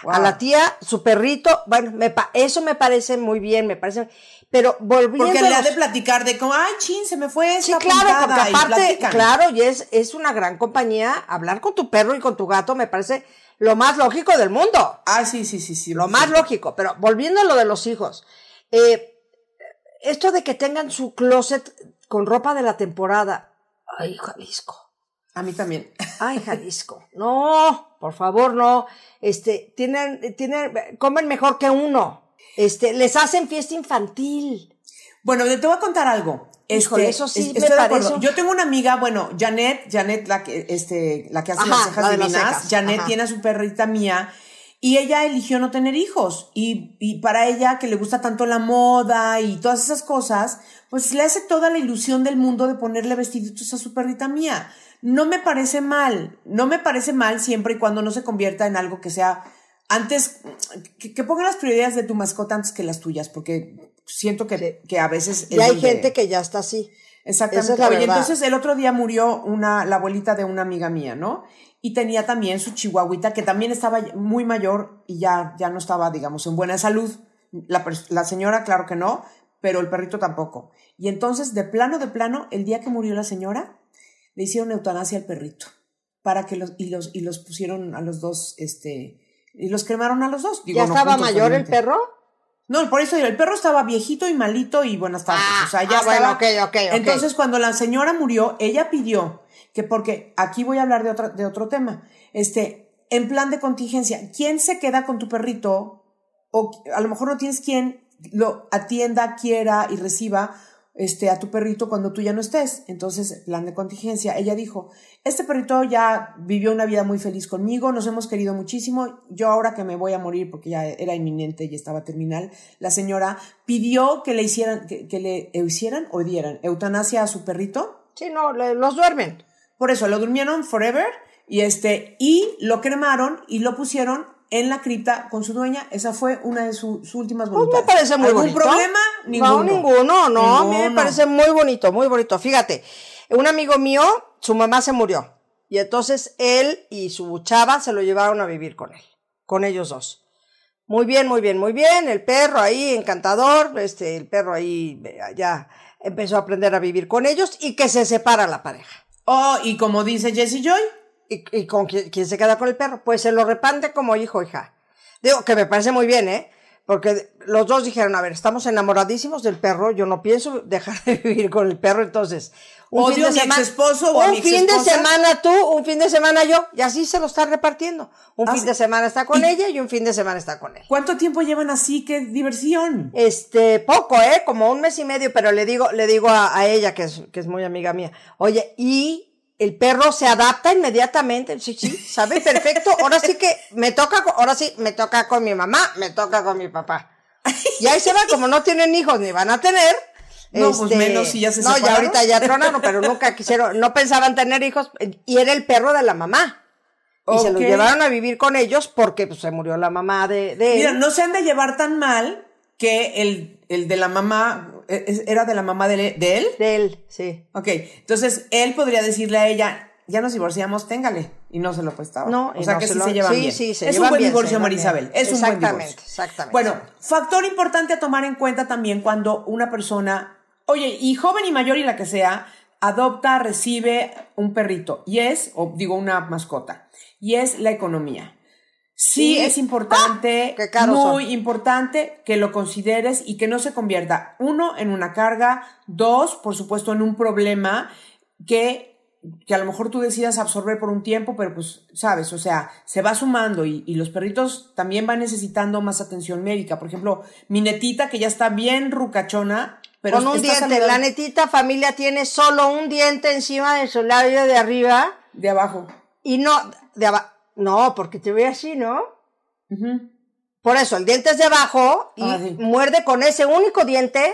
A la tía, su perrito, bueno, me pa- eso me parece muy bien, me parece, pero volviendo Porque le ha de platicar de como, ay, chin, se me fue Sí, esta claro, puntada", porque aparte, claro, y es, es una gran compañía, hablar con tu perro y con tu gato me parece lo más lógico del mundo. Ah, sí, sí, sí, sí. Lo sí. más lógico, pero volviendo a lo de los hijos, eh, esto de que tengan su closet con ropa de la temporada, ay, Jalisco, A mí también. ay, Jalisco, no, por favor, no, este, tienen, tienen, comen mejor que uno, este, les hacen fiesta infantil, Bueno, te voy a contar algo. Híjole, Este, eso sí es- me parece Yo tengo una amiga, bueno, Janet, Janet, la que, este, la que hace Ajá, las cejas la las divinas. cejas, Janet ajá. tiene a su perrita mía y ella eligió no tener hijos. Y, y para ella, que le gusta tanto la moda y todas esas cosas, pues le hace toda la ilusión del mundo de ponerle vestiditos a su perrita mía. No me parece mal, no me parece mal siempre y cuando no se convierta en algo que sea antes, que, que pongan las prioridades de tu mascota antes que las tuyas, porque siento que, que a veces... Y hay gente que ya está así. Exactamente. Es Oye, entonces el otro día murió una, la abuelita de una amiga mía, ¿no? Y tenía también su chihuahuita, que también estaba muy mayor y ya, ya no estaba, digamos, en buena salud. La, la señora, claro que no, pero el perrito tampoco. Y entonces, de plano, de plano, el día que murió la señora, le hicieron eutanasia al perrito. Para que los, y los, y los pusieron a los dos, este, y los cremaron a los dos. Digo, ¿Ya no estaba mayor el perro? No, por eso digo, el perro estaba viejito y malito y buenas tardes. Ah, o sea, ya ah, bueno, estaba. ok, ok, ok. Entonces, cuando la señora murió, ella pidió que, porque aquí voy a hablar de, otra, de otro tema, este, en plan de contingencia, ¿quién se queda con tu perrito? O a lo mejor no tienes quien lo atienda, quiera y reciba este, a tu perrito cuando tú ya no estés. Entonces, plan de contingencia, ella dijo, este perrito ya vivió una vida muy feliz conmigo, nos hemos querido muchísimo, yo ahora que me voy a morir porque ya era inminente y estaba terminal, la señora pidió que le hicieran, que, que le hicieran o dieran eutanasia a su perrito. Sí, no, los duermen. Por eso lo durmieron forever y este y lo cremaron y lo pusieron en la cripta con su dueña. Esa fue una de su- sus últimas Pues me voluntades. parece muy ¿Algún bonito. problema? Ninguno. No, ninguno, no. A mí me parece muy bonito, muy bonito. Fíjate, un amigo mío, su mamá se murió. Y entonces él y su chava se lo llevaron a vivir con él, con ellos dos. Muy bien, muy bien, muy bien. El perro ahí, encantador. Este, el perro ahí eh, ya empezó a aprender a vivir con ellos y que se separa la pareja. Oh, y como dice Jessie Joy, ¿Y, con quién, se queda con el perro? Pues se lo repande como hijo, hija. Digo, que me parece muy bien, ¿eh? Porque los dos dijeron, a ver, estamos enamoradísimos del perro, yo no pienso dejar de <laughs> vivir con el perro, entonces... Odio a mi exesposo o a un mi fin de semana tú, un fin de semana yo, y así se lo están repartiendo. Un Ah, fin de semana está con Y- ella y un fin de semana está con él. ¿cuánto tiempo llevan así? ¡Qué diversión! Este, poco, ¿eh? Como un mes y medio, pero le digo, le digo a, a ella, que es, que es muy amiga mía, oye, y el perro se adapta inmediatamente, sí, sí, sabe perfecto, ahora sí que me toca, ahora sí, me toca con mi mamá, me toca con mi papá. Y ahí se va, como no tienen hijos ni van a tener. este, No, pues menos si ya se No, ya separaron. ahorita ya tronaron, pero nunca quisieron, no pensaban tener hijos, y era el perro de la mamá. Y se lo llevaron a vivir con ellos porque pues, se murió la mamá de, de él. Mira, no se han de llevar tan mal que el, el de la mamá, ¿era de la mamá de, de él? De él, sí. Ok, entonces él podría decirle a ella, ya nos divorciamos, téngale. Y no se lo prestaba. No, o sea no que se sí lo- se llevan sí, bien. sí, se es un buen bien, divorcio, llevan Marisabel. bien. Es un buen Exactamente, divorcio. exactamente. Bueno, factor importante a tomar en cuenta también cuando una persona, oye, y joven y mayor y la que sea, adopta, recibe un perrito. Y es, o digo, una mascota. Y es la economía. Sí, es importante, ¡Ah! muy son. importante que lo consideres y que no se convierta, uno, en una carga, dos, por supuesto, en un problema que, que a lo mejor tú decidas absorber por un tiempo, pero pues, sabes, o sea, se va sumando y, y los perritos también van necesitando más atención médica. Por ejemplo, mi netita, que ya está bien rucachona, pero con un diente. saludable- La netita familia tiene solo un diente encima de su labio de arriba de abajo. y no de abajo. No, porque te ve así, ¿no? Por eso, el diente es de abajo y Ah, sí. muerde con ese único diente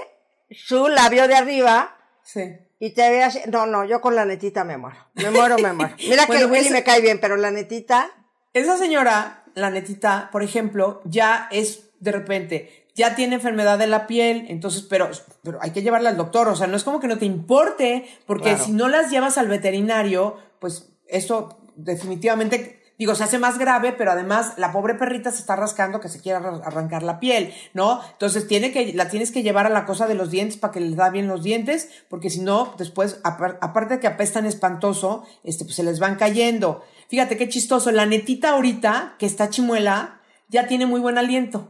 su labio de arriba Sí. y te ve así. No, no, yo con la netita me muero. Me muero, me muero. Mira <laughs> Bueno, que el Willy ese- me cae bien, pero la netita. Esa señora, la netita, por ejemplo, ya es de repente, ya tiene enfermedad de la piel, entonces, pero, pero hay que llevarla al doctor, o sea, no es como que no te importe, porque Claro. si no las llevas al veterinario, pues eso definitivamente, digo, se hace más grave, pero además la pobre perrita se está rascando que se quiere arran- arrancar la piel, ¿no? Entonces tiene que, la tienes que llevar a la cosa de los dientes para que les da bien los dientes, porque si no, después, apar- aparte de que apestan espantoso, este, pues se les van cayendo. Fíjate qué chistoso, la netita ahorita, que está chimuela, ya tiene muy buen aliento.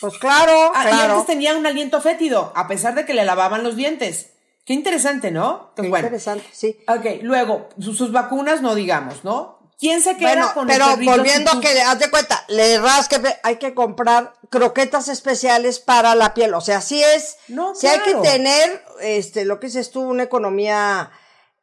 Pues claro, Ah, y claro. antes tenía un aliento fétido, a pesar de que le lavaban los dientes. Qué interesante, ¿no? Qué Pues bueno. interesante, sí. Ok, luego, sus, sus vacunas no digamos, ¿no? ¿Quién se queda Bueno, con pero el perrito volviendo a que, haz de cuenta, le rasque, hay que comprar croquetas especiales para la piel. O sea, sí es, No, sí hay que claro. tener, este, lo que dices tú, una economía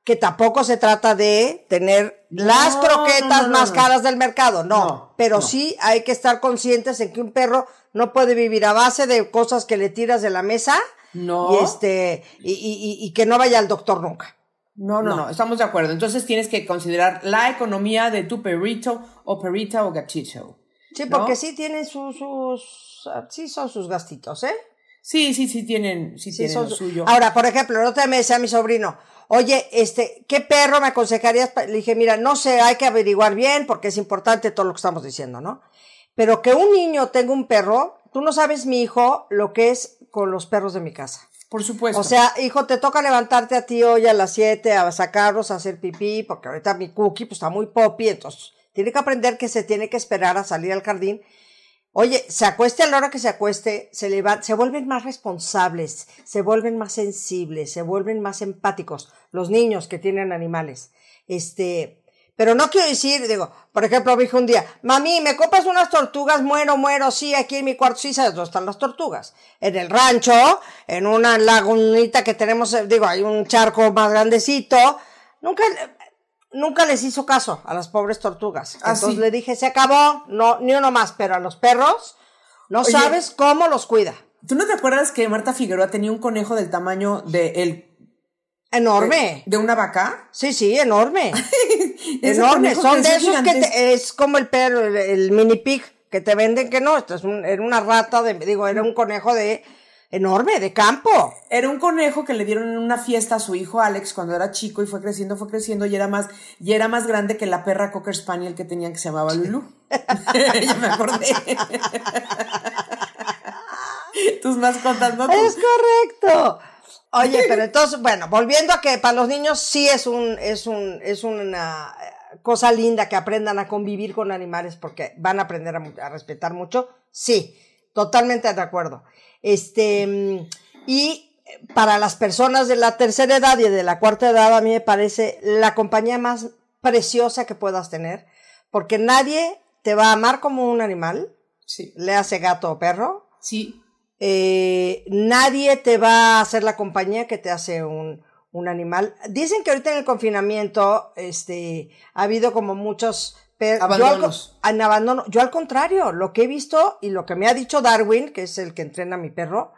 que tampoco se trata de tener las No, croquetas no, más caras del mercado, no. Pero sí hay que estar conscientes en que un perro no puede vivir a base de cosas que le tiras de la mesa. No. Y este, y, y- y- y que no vaya al doctor nunca. No, no, no, estamos de acuerdo. Entonces tienes que considerar la economía de tu perrito o perrita o gatito. Sí, porque sí tienen sus, sus, sí son sus gastitos, ¿eh? Sí, sí, sí tienen, sí, tienen lo suyo. Ahora, por ejemplo, el otro día me decía mi sobrino, oye, este, ¿qué perro me aconsejarías? Le dije, mira, no sé, hay que averiguar bien porque es importante todo lo que estamos diciendo, ¿no? Pero que un niño tenga un perro, tú no sabes, mi hijo, lo que es con los perros de mi casa. Por supuesto. O sea, hijo, te toca levantarte a ti hoy a las 7 a sacarlos, a hacer pipí, porque ahorita mi cookie pues está muy poppy, entonces tiene que aprender que se tiene que esperar a salir al jardín. Oye, se acueste a la hora que se acueste, se levanta, se vuelven más responsables, se vuelven más sensibles, se vuelven más empáticos los niños que tienen animales. Este, pero no quiero decir, digo, por ejemplo, me dijo un día, mami, ¿me compras unas tortugas? Muero, muero, sí, aquí en mi cuarto, sí, ¿sabes dónde están las tortugas? En el rancho, en una lagunita que tenemos, eh, digo, hay un charco más grandecito. Nunca, nunca les hizo caso a las pobres tortugas. Ah, Entonces sí. le dije, se acabó, no, ni uno más, pero a los perros, no Oye. sabes cómo los cuida. ¿Tú no te acuerdas que Marta Figueroa tenía un conejo del tamaño de el Enorme. de una vaca? Sí, sí, enorme. <laughs> Enorme. Son de esos que te- es como el perro, el, el mini pig que te venden que no, esto es un- era una rata de, digo, era un conejo de enorme, de campo. Era un conejo que le dieron en una fiesta a su hijo Alex cuando era chico y fue creciendo, fue creciendo y era más, y era más grande que la perra Cocker Spaniel que tenían que se llamaba Lulu. <laughs> ya me acordé. <laughs> Tus mascotas, ¿no? Es correcto. Oye, pero <laughs> entonces, bueno, volviendo a que para los niños sí es un, es un, es una eh, cosa linda que aprendan a convivir con animales porque van a aprender a, respetar mucho. Sí, totalmente de acuerdo. Este, mm, y para las personas de la tercera edad y de la cuarta edad, a mí me parece la compañía más preciosa que puedas tener, porque nadie te va a amar como un animal, Sí. le hace gato o perro, Sí. Eh, nadie te va a hacer la compañía que te hace un, un animal. Dicen que ahorita en el confinamiento, este, ha habido como muchos per- Abandonos. Yo al, abandono. Yo al contrario, lo que he visto y lo que me ha dicho Darwin, que es el que entrena a mi perro,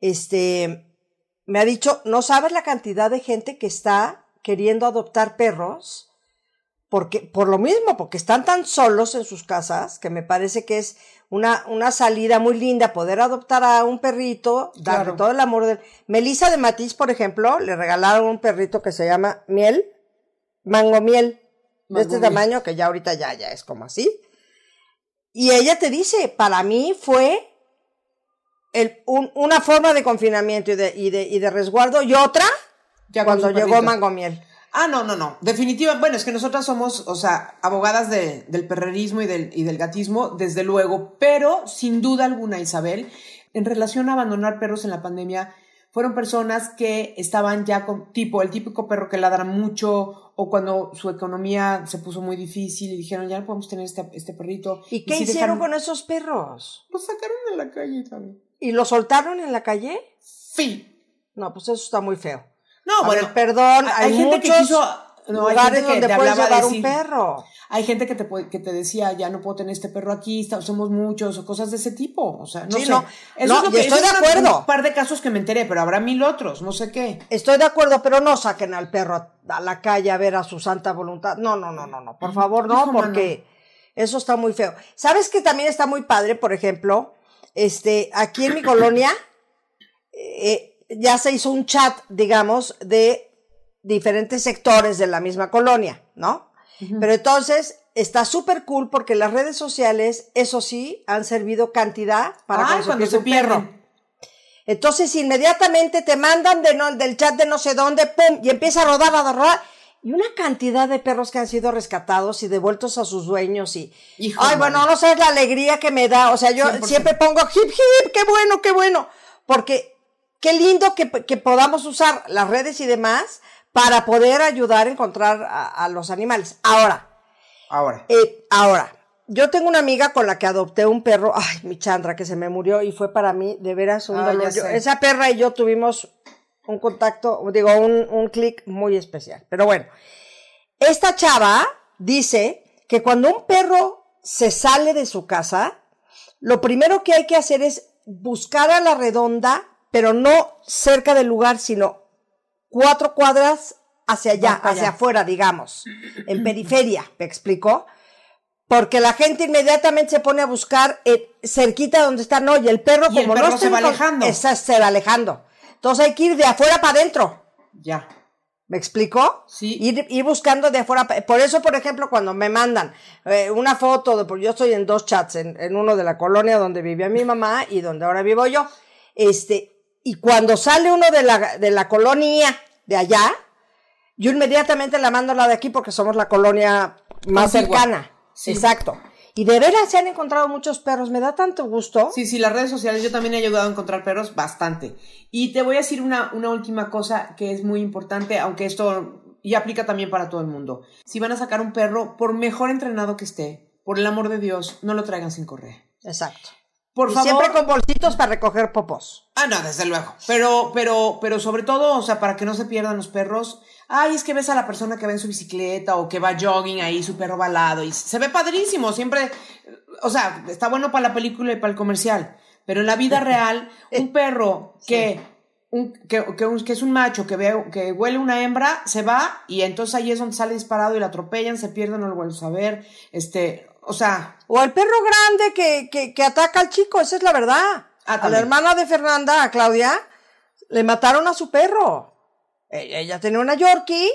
este, me ha dicho, no sabes la cantidad de gente que está queriendo adoptar perros porque por lo mismo, porque están tan solos en sus casas, que me parece que es una, una salida muy linda poder adoptar a un perrito, darle Claro. todo el amor del... Melissa de Matiz, por ejemplo, le regalaron un perrito que se llama Miel, Mango Miel, de este miel. tamaño, que ya ahorita ya, ya es como así. Y ella te dice, para mí fue el, un- una forma de confinamiento y de, y de, y de resguardo, y otra, Ya cuando llegó. Mango Miel. Ah, no, no, no. Definitiva. Bueno, es que nosotras somos, o sea, abogadas de- del perrerismo y del, y del gatismo, desde luego. Pero, sin duda alguna, Isabel, en relación a abandonar perros en la pandemia, fueron personas que estaban ya con tipo, el típico perro que ladra mucho, o cuando su economía se puso muy difícil y dijeron, ya no podemos tener este, este perrito. ¿Y qué sí hicieron dejaron- con esos perros? Los sacaron a la calle también. ¿Y lo soltaron en la calle? Sí. No, pues eso está muy feo. A bueno. ver, perdón, hay, hay gente que muchos quiso- no, hay lugares gente que donde puedes llevar un perro. Hay gente que te, que te decía, ya no puedo tener este perro aquí, está- somos muchos, o cosas de ese tipo. O sea, no Sí, sé. no. Eso No, es lo que, estoy eso de una- acuerdo. Un par de casos que me enteré, pero habrá mil otros, no sé qué. Estoy de acuerdo, pero no saquen al perro a, la calle a ver a su santa voluntad. No, no, no, no, no. Por favor, no, porque eso está muy feo. ¿Sabes que también está muy padre, por ejemplo? Este, aquí en mi colonia, eh, ya se hizo un chat, digamos, de diferentes sectores de la misma colonia, ¿no? Pero entonces está súper cool porque las redes sociales, eso sí, han servido cantidad para Ay, cuando se un perro. pierden. Entonces inmediatamente te mandan de no- del chat de no sé dónde, pum, y empieza a rodar, a rodar. Y una cantidad de perros que han sido rescatados y devueltos a sus dueños y... Ay, bueno, no sabes la alegría que me da. O sea, yo 100%. siempre pongo hip hip, qué bueno, qué bueno. Porque qué lindo que, que podamos usar las redes y demás para poder ayudar a encontrar a, a los animales. Ahora, Ahora. eh, ahora, yo tengo una amiga con la que adopté un perro, ay, mi Chandra, que se me murió y fue para mí de veras un Ah, dolor. esa perra y yo tuvimos un contacto, digo, un, un clic muy especial. Pero bueno, esta chava dice que cuando un perro se sale de su casa, lo primero que hay que hacer es buscar a la redonda, pero no cerca del lugar, sino cuatro cuadras hacia allá, hacia allá. afuera, digamos, en <clears throat> periferia, ¿me explico? Porque la gente inmediatamente se pone a buscar eh, cerquita donde está, no, y el perro Y el como perro no se va con- alejando. esa- se va alejando. Entonces hay que ir de afuera para adentro. Ya. ¿Me explicó? Sí. Ir, ir buscando de afuera. Por eso, por ejemplo, cuando me mandan eh, una foto, de, porque yo estoy en dos chats, en, en uno de la colonia donde vivía mi mamá y donde ahora vivo yo, este, y cuando sale uno de la, de la colonia de allá, yo inmediatamente la mando a la de aquí porque somos la colonia más cercana. Sí. Exacto. Y de veras se han encontrado muchos perros, me da tanto gusto. Sí, sí, las redes sociales yo también he ayudado a encontrar perros bastante. Y te voy a decir una, una última cosa que es muy importante, aunque esto y aplica también para todo el mundo. Si van a sacar un perro, por mejor entrenado que esté, por el amor de Dios, no lo traigan sin correa. Exacto. Por y favor. siempre con bolsitos para recoger popos. Ah, no, desde luego. Pero, pero, pero sobre todo, o sea, para que no se pierdan los perros. Ay, es que ves a la persona que va en su bicicleta o que va jogging ahí, su perro balado, y se ve padrísimo, siempre, o sea, está bueno para la película y para el comercial. Pero en la vida <laughs> real, un perro que, un, que, que, un- que es un macho, que, ve, que huele una hembra, se va y entonces ahí es donde sale disparado y la atropellan, se pierden, no lo vuelves a ver. Este, o sea, O el perro grande que, que, que ataca al chico, esa es la verdad. Ah, a la hermana de Fernanda, a Claudia, le mataron a su perro. E- Ella tenía una Yorkie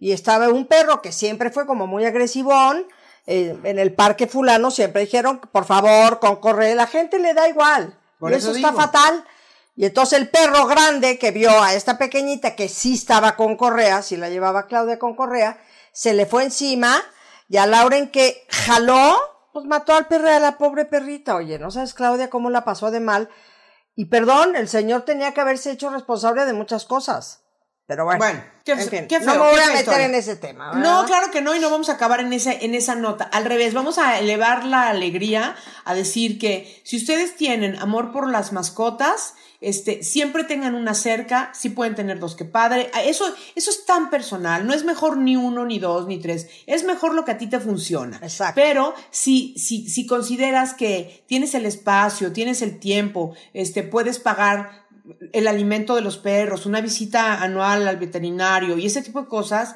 y estaba un perro que siempre fue como muy agresivón. eh, en el parque fulano siempre dijeron, por favor, con correa. La gente le da igual. Por y eso eso, está fatal. Y entonces el perro grande que vio a esta pequeñita que sí estaba con correa, si la llevaba Claudia con correa, se le fue encima y a Lauren que jaló, pues mató al perro, a la pobre perrita. Oye, ¿no sabes Claudia cómo la pasó de mal? Y perdón, el señor tenía que haberse hecho responsable de muchas cosas. Pero bueno, Bueno, qué- en fin, qué no me voy a meter historia. en ese tema. ¿verdad? No, claro que no, y no vamos a acabar en esa, en esa nota. Al revés, vamos a elevar la alegría a decir que si ustedes tienen amor por las mascotas, este, siempre tengan una cerca, si pueden tener dos que padre. Ah, Eso, eso es tan personal, no es mejor ni uno, ni dos, ni tres. Es mejor lo que a ti te funciona. Exacto. Pero si, si, si consideras que tienes el espacio, tienes el tiempo, este, puedes pagar el alimento de los perros, una visita anual al veterinario y ese tipo de cosas,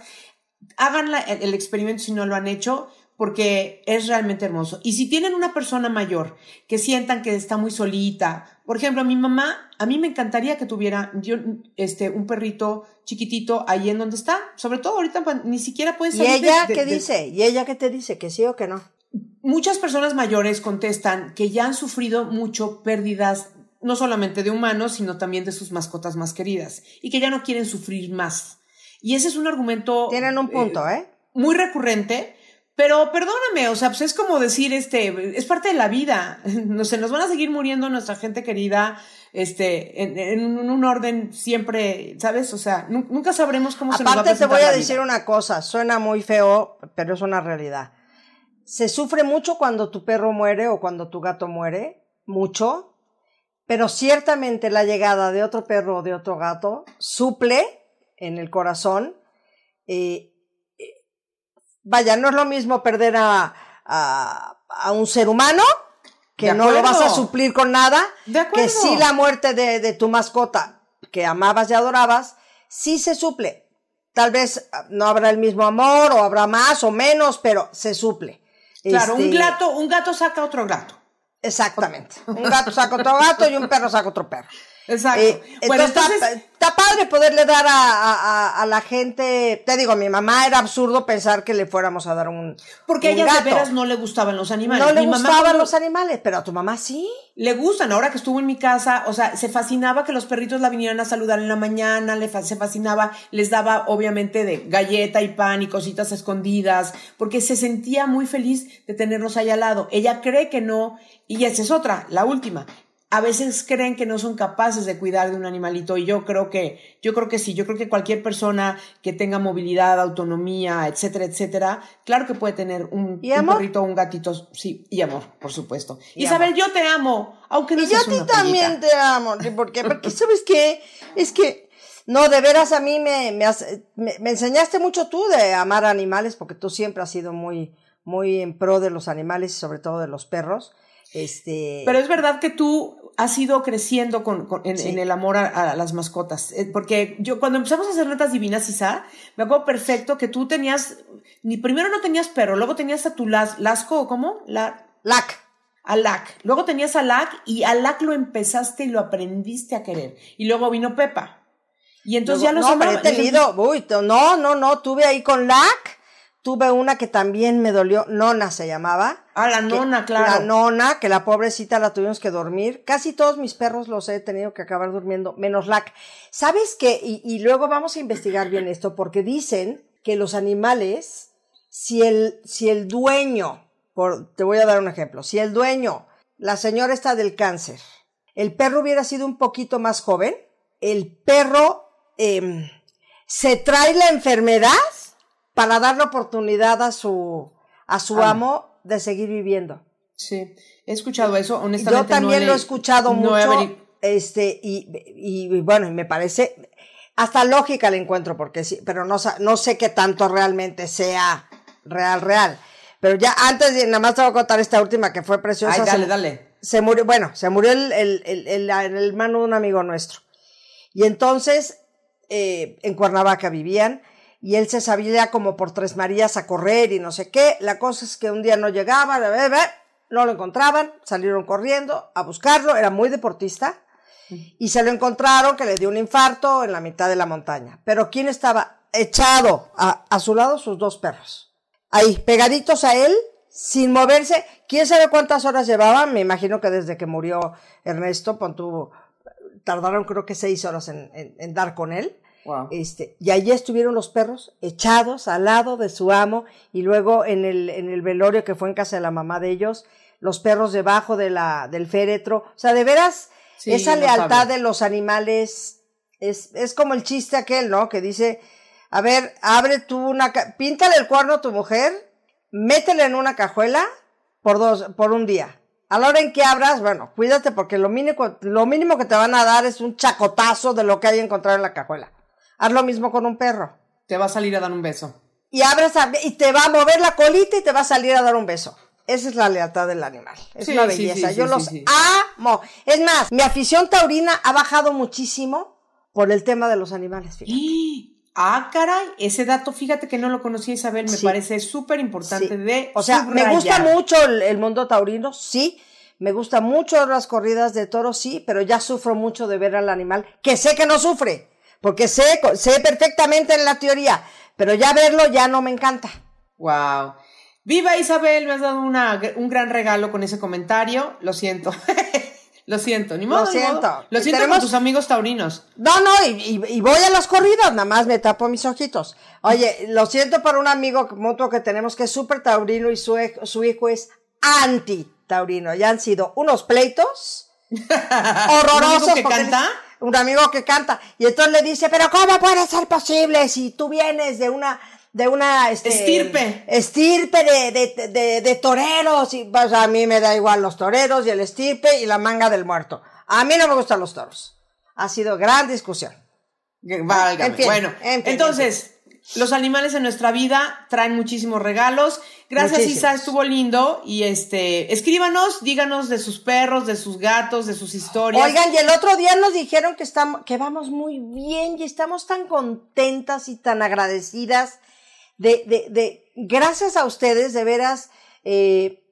hagan la- el, el experimento si no lo han hecho, porque es realmente hermoso. Y si tienen una persona mayor que sientan que está muy solita, por ejemplo, mi mamá, a mí me encantaría que tuviera yo, este, un perrito chiquitito ahí en donde está, sobre todo ahorita pues, ni siquiera puede ¿Y salir. de- ella de- qué de- dice? ¿Y ella qué te dice? ¿Que sí o que no? Muchas personas mayores contestan que ya han sufrido mucho pérdidas, no solamente de humanos, sino también de sus mascotas más queridas, y que ya no quieren sufrir más. Y ese es un argumento... Tienen un punto, ¿eh? muy recurrente, pero perdóname, o sea, pues es como decir, este, es parte de la vida. <laughs> No sé, nos van a seguir muriendo nuestra gente querida, este, en, en un, orden siempre, ¿sabes? O sea, nu- nunca sabremos cómo se nos va a Aparte te voy a decir una cosa, suena muy feo, pero es una realidad. Se sufre mucho cuando tu perro muere o cuando tu gato muere, mucho, pero ciertamente la llegada de otro perro o de otro gato suple en el corazón. eh, eh, vaya, no es lo mismo perder a, a, a un ser humano, que no lo vas a suplir con nada, De que sí la muerte de, de tu mascota que amabas y adorabas, sí se suple. Tal vez ah, no habrá el mismo amor, o habrá más o menos, pero se suple. Claro, un Este, gato, un gato saca otro gato. Exactamente. Un gato saca otro gato y un perro saca otro perro. Exacto. Eh, bueno, entonces, entonces, está, está padre poderle dar a, a- a- la gente. Te digo, a mi mamá era absurdo pensar que le fuéramos a dar un. porque a ella de veras no le gustaban los animales. No le Mi gustaban los animales, pero a tu mamá sí. le gustan. Ahora que estuvo en mi casa, o sea, se fascinaba que los perritos la vinieran a saludar en la mañana, le fa- se fascinaba, les daba obviamente de galleta y pan y cositas escondidas, porque se sentía muy feliz de tenerlos ahí al lado. Ella cree que no, y esa es otra, la última. A veces creen que no son capaces de cuidar de un animalito y yo creo que, yo creo que sí, yo creo que cualquier persona que tenga movilidad, autonomía, etcétera, etcétera, claro que puede tener un, ¿Y un amor? perrito, un gatito, sí, y amor, por supuesto. Y Isabel, yo te amo, aunque no Y yo seas a ti una también te amo. ¿Por qué? Porque, ¿sabes qué? Es que, no, de veras a mí me, me, me, me enseñaste mucho tú de amar animales, porque tú siempre has sido muy, muy en pro de los animales y sobre todo de los perros. Este. Pero es verdad que tú has ido creciendo con, con- en, Sí. en el amor a, a las mascotas. Eh, Porque yo, cuando empezamos a hacer netas divinas, Isa, me acuerdo perfecto que tú tenías, ni primero no tenías perro, luego tenías a tu las, lasco, ¿o cómo? La, Lac. a Lac. Luego tenías a Lac y a Lac lo empezaste y lo aprendiste a querer. Y luego vino Pepa. Y entonces Luego- ya los no, hombre, he amaba- tenido, uy, no, no, no, tuve ahí con LAC, tuve una que también me dolió, Nona se llamaba. Ah, la que- nona, claro. La nona, que la pobrecita la tuvimos que dormir. Casi todos mis perros los he tenido que acabar durmiendo, menos LAC. ¿Sabes qué? Y, y luego vamos a investigar bien esto, porque dicen que los animales, si el, si el dueño, por, te voy a dar un ejemplo, si el dueño, la señora está del cáncer, el perro hubiera sido un poquito más joven, el perro em, se trae la enfermedad para dar la oportunidad a su, a su Ah. amo de seguir viviendo. Sí, he escuchado eso, honestamente. Yo también no lo he escuchado no mucho, este, y, y, y bueno, y me parece, hasta lógica le encuentro, porque sí, pero no, no sé qué tanto realmente sea real, real. Pero ya antes, nada más te voy a contar esta última que fue preciosa. Ay, dale, se, dale. se murió, bueno, se murió el, el, el, el- el hermano de un amigo nuestro. Y entonces, eh, en Cuernavaca vivían, y él se sabía como por Tres Marías a correr y no sé qué. La cosa es que un día no llegaba, no lo encontraban, salieron corriendo a buscarlo, era muy deportista, y se lo encontraron que le dio un infarto en la mitad de la montaña. Pero ¿quién estaba echado a, a su lado? Sus dos perros. Ahí, pegaditos a él, sin moverse. ¿Quién sabe cuántas horas llevaban? Me imagino que desde que murió Ernesto, tardaron creo que seis horas en, en- en dar con él. Wow. Este, y allí estuvieron los perros echados al lado de su amo y luego en el, en el velorio que fue en casa de la mamá de ellos, los perros debajo de la, del féretro. O sea, de veras, Sí, esa lealtad de los animales es, es como el chiste aquel, ¿no? Que dice, a ver, abre tú una, píntale el cuerno a tu mujer, métele en una cajuela por dos, por un día. A la hora en que abras, bueno, cuídate porque lo mínimo, lo mínimo que te van a dar es un chacotazo de lo que hay encontrado en la cajuela. Haz lo mismo con un perro. Te va a salir a dar un beso. Y abres a- y te va a mover la colita y te va a salir a dar un beso. Esa es la lealtad del animal. Es Sí, una belleza. sí, Yo los amo. Es más, mi afición taurina ha bajado muchísimo por el tema de los animales. fíjate. <gasps> Ah, caray, ese dato, fíjate que no lo conocía Isabel, me parece súper importante de O sea, me gusta mucho el, el mundo taurino, sí. Me gusta mucho las corridas de toros, sí, pero ya sufro mucho de ver al animal, que sé que no sufre, porque sé, sé perfectamente en la teoría, pero ya verlo ya no me encanta. Wow. Viva Isabel, me has dado una, un gran regalo con ese comentario. Lo siento. <laughs> lo siento, ni modo. Lo ni modo. siento. Lo siento tenemos- con tus amigos taurinos. No, no, y, y- y voy a las corridas, nada más me tapo mis ojitos. Oye, lo siento para un amigo mutuo que tenemos que es súper taurino y su, su hijo es anti-taurino. Ya han sido unos pleitos <laughs> horrorosos. ¿Un que canta? Un amigo que canta. Y entonces le dice, pero ¿cómo puede ser posible si tú vienes de una, de una, este, Estirpe. estirpe de, de, de, de toreros? Y pues a mí me da igual los toreros y el estirpe y la manga del muerto. A mí no me gustan los toros. Ha sido gran discusión. Válgame. En fin, bueno, en fin, entonces, los animales en nuestra vida traen muchísimos regalos. Gracias. Isa, estuvo lindo. Y este, escríbanos, díganos de sus perros, de sus gatos, de sus historias. Oigan, y el otro día nos dijeron que estamos, que vamos muy bien y estamos tan contentas y tan agradecidas de, de, de, gracias a ustedes, de veras, eh,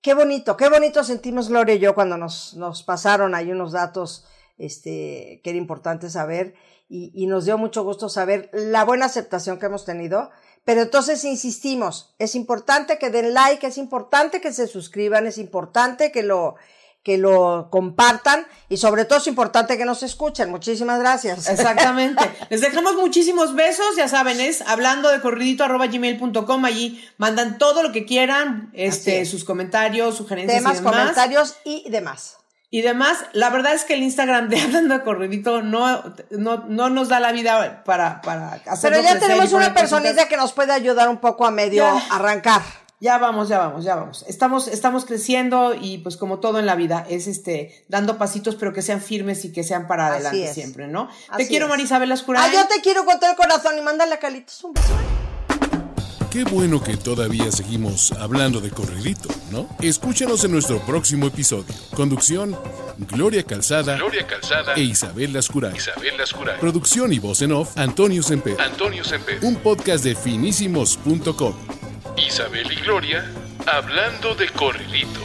qué bonito, qué bonito sentimos Gloria y yo cuando nos, nos pasaron ahí unos datos, este, que era importante saber y, y nos dio mucho gusto saber la buena aceptación que hemos tenido. Pero entonces insistimos, es importante que den like, es importante que se suscriban, es importante que lo, que lo compartan y sobre todo es importante que nos escuchen. Muchísimas gracias. Exactamente. <laughs> Les dejamos muchísimos besos, ya saben, es hablando de corridito arroba gmail.com, allí mandan todo lo que quieran, este, es. sus comentarios, sugerencias Temas, y demás. comentarios y demás. Y demás, la verdad es que el Instagram de <laughs> Hablando Corridito no, no, no nos da la vida para, para hacerlo Pero ya tenemos una personita que nos puede ayudar un poco a medio Ya. arrancar. Ya vamos, ya vamos, ya vamos. Estamos, estamos creciendo y pues como todo en la vida, es este, dando pasitos, pero que sean firmes y que sean para adelante siempre, ¿no? Así Te quiero. Marisabel Ascuray. Ah, yo te quiero con todo el corazón y mándale a Calitos un beso. Qué bueno que todavía seguimos hablando de corridito, ¿no? Escúchanos en nuestro próximo episodio. Conducción, Gloria Calzada, Gloria Calzada e Isabel Lascuray. Isabel Lascuray. Producción y voz en off, Antonio Semper. Antonio Semper. Un podcast de finísimos.com. Isabel y Gloria hablando de corridito.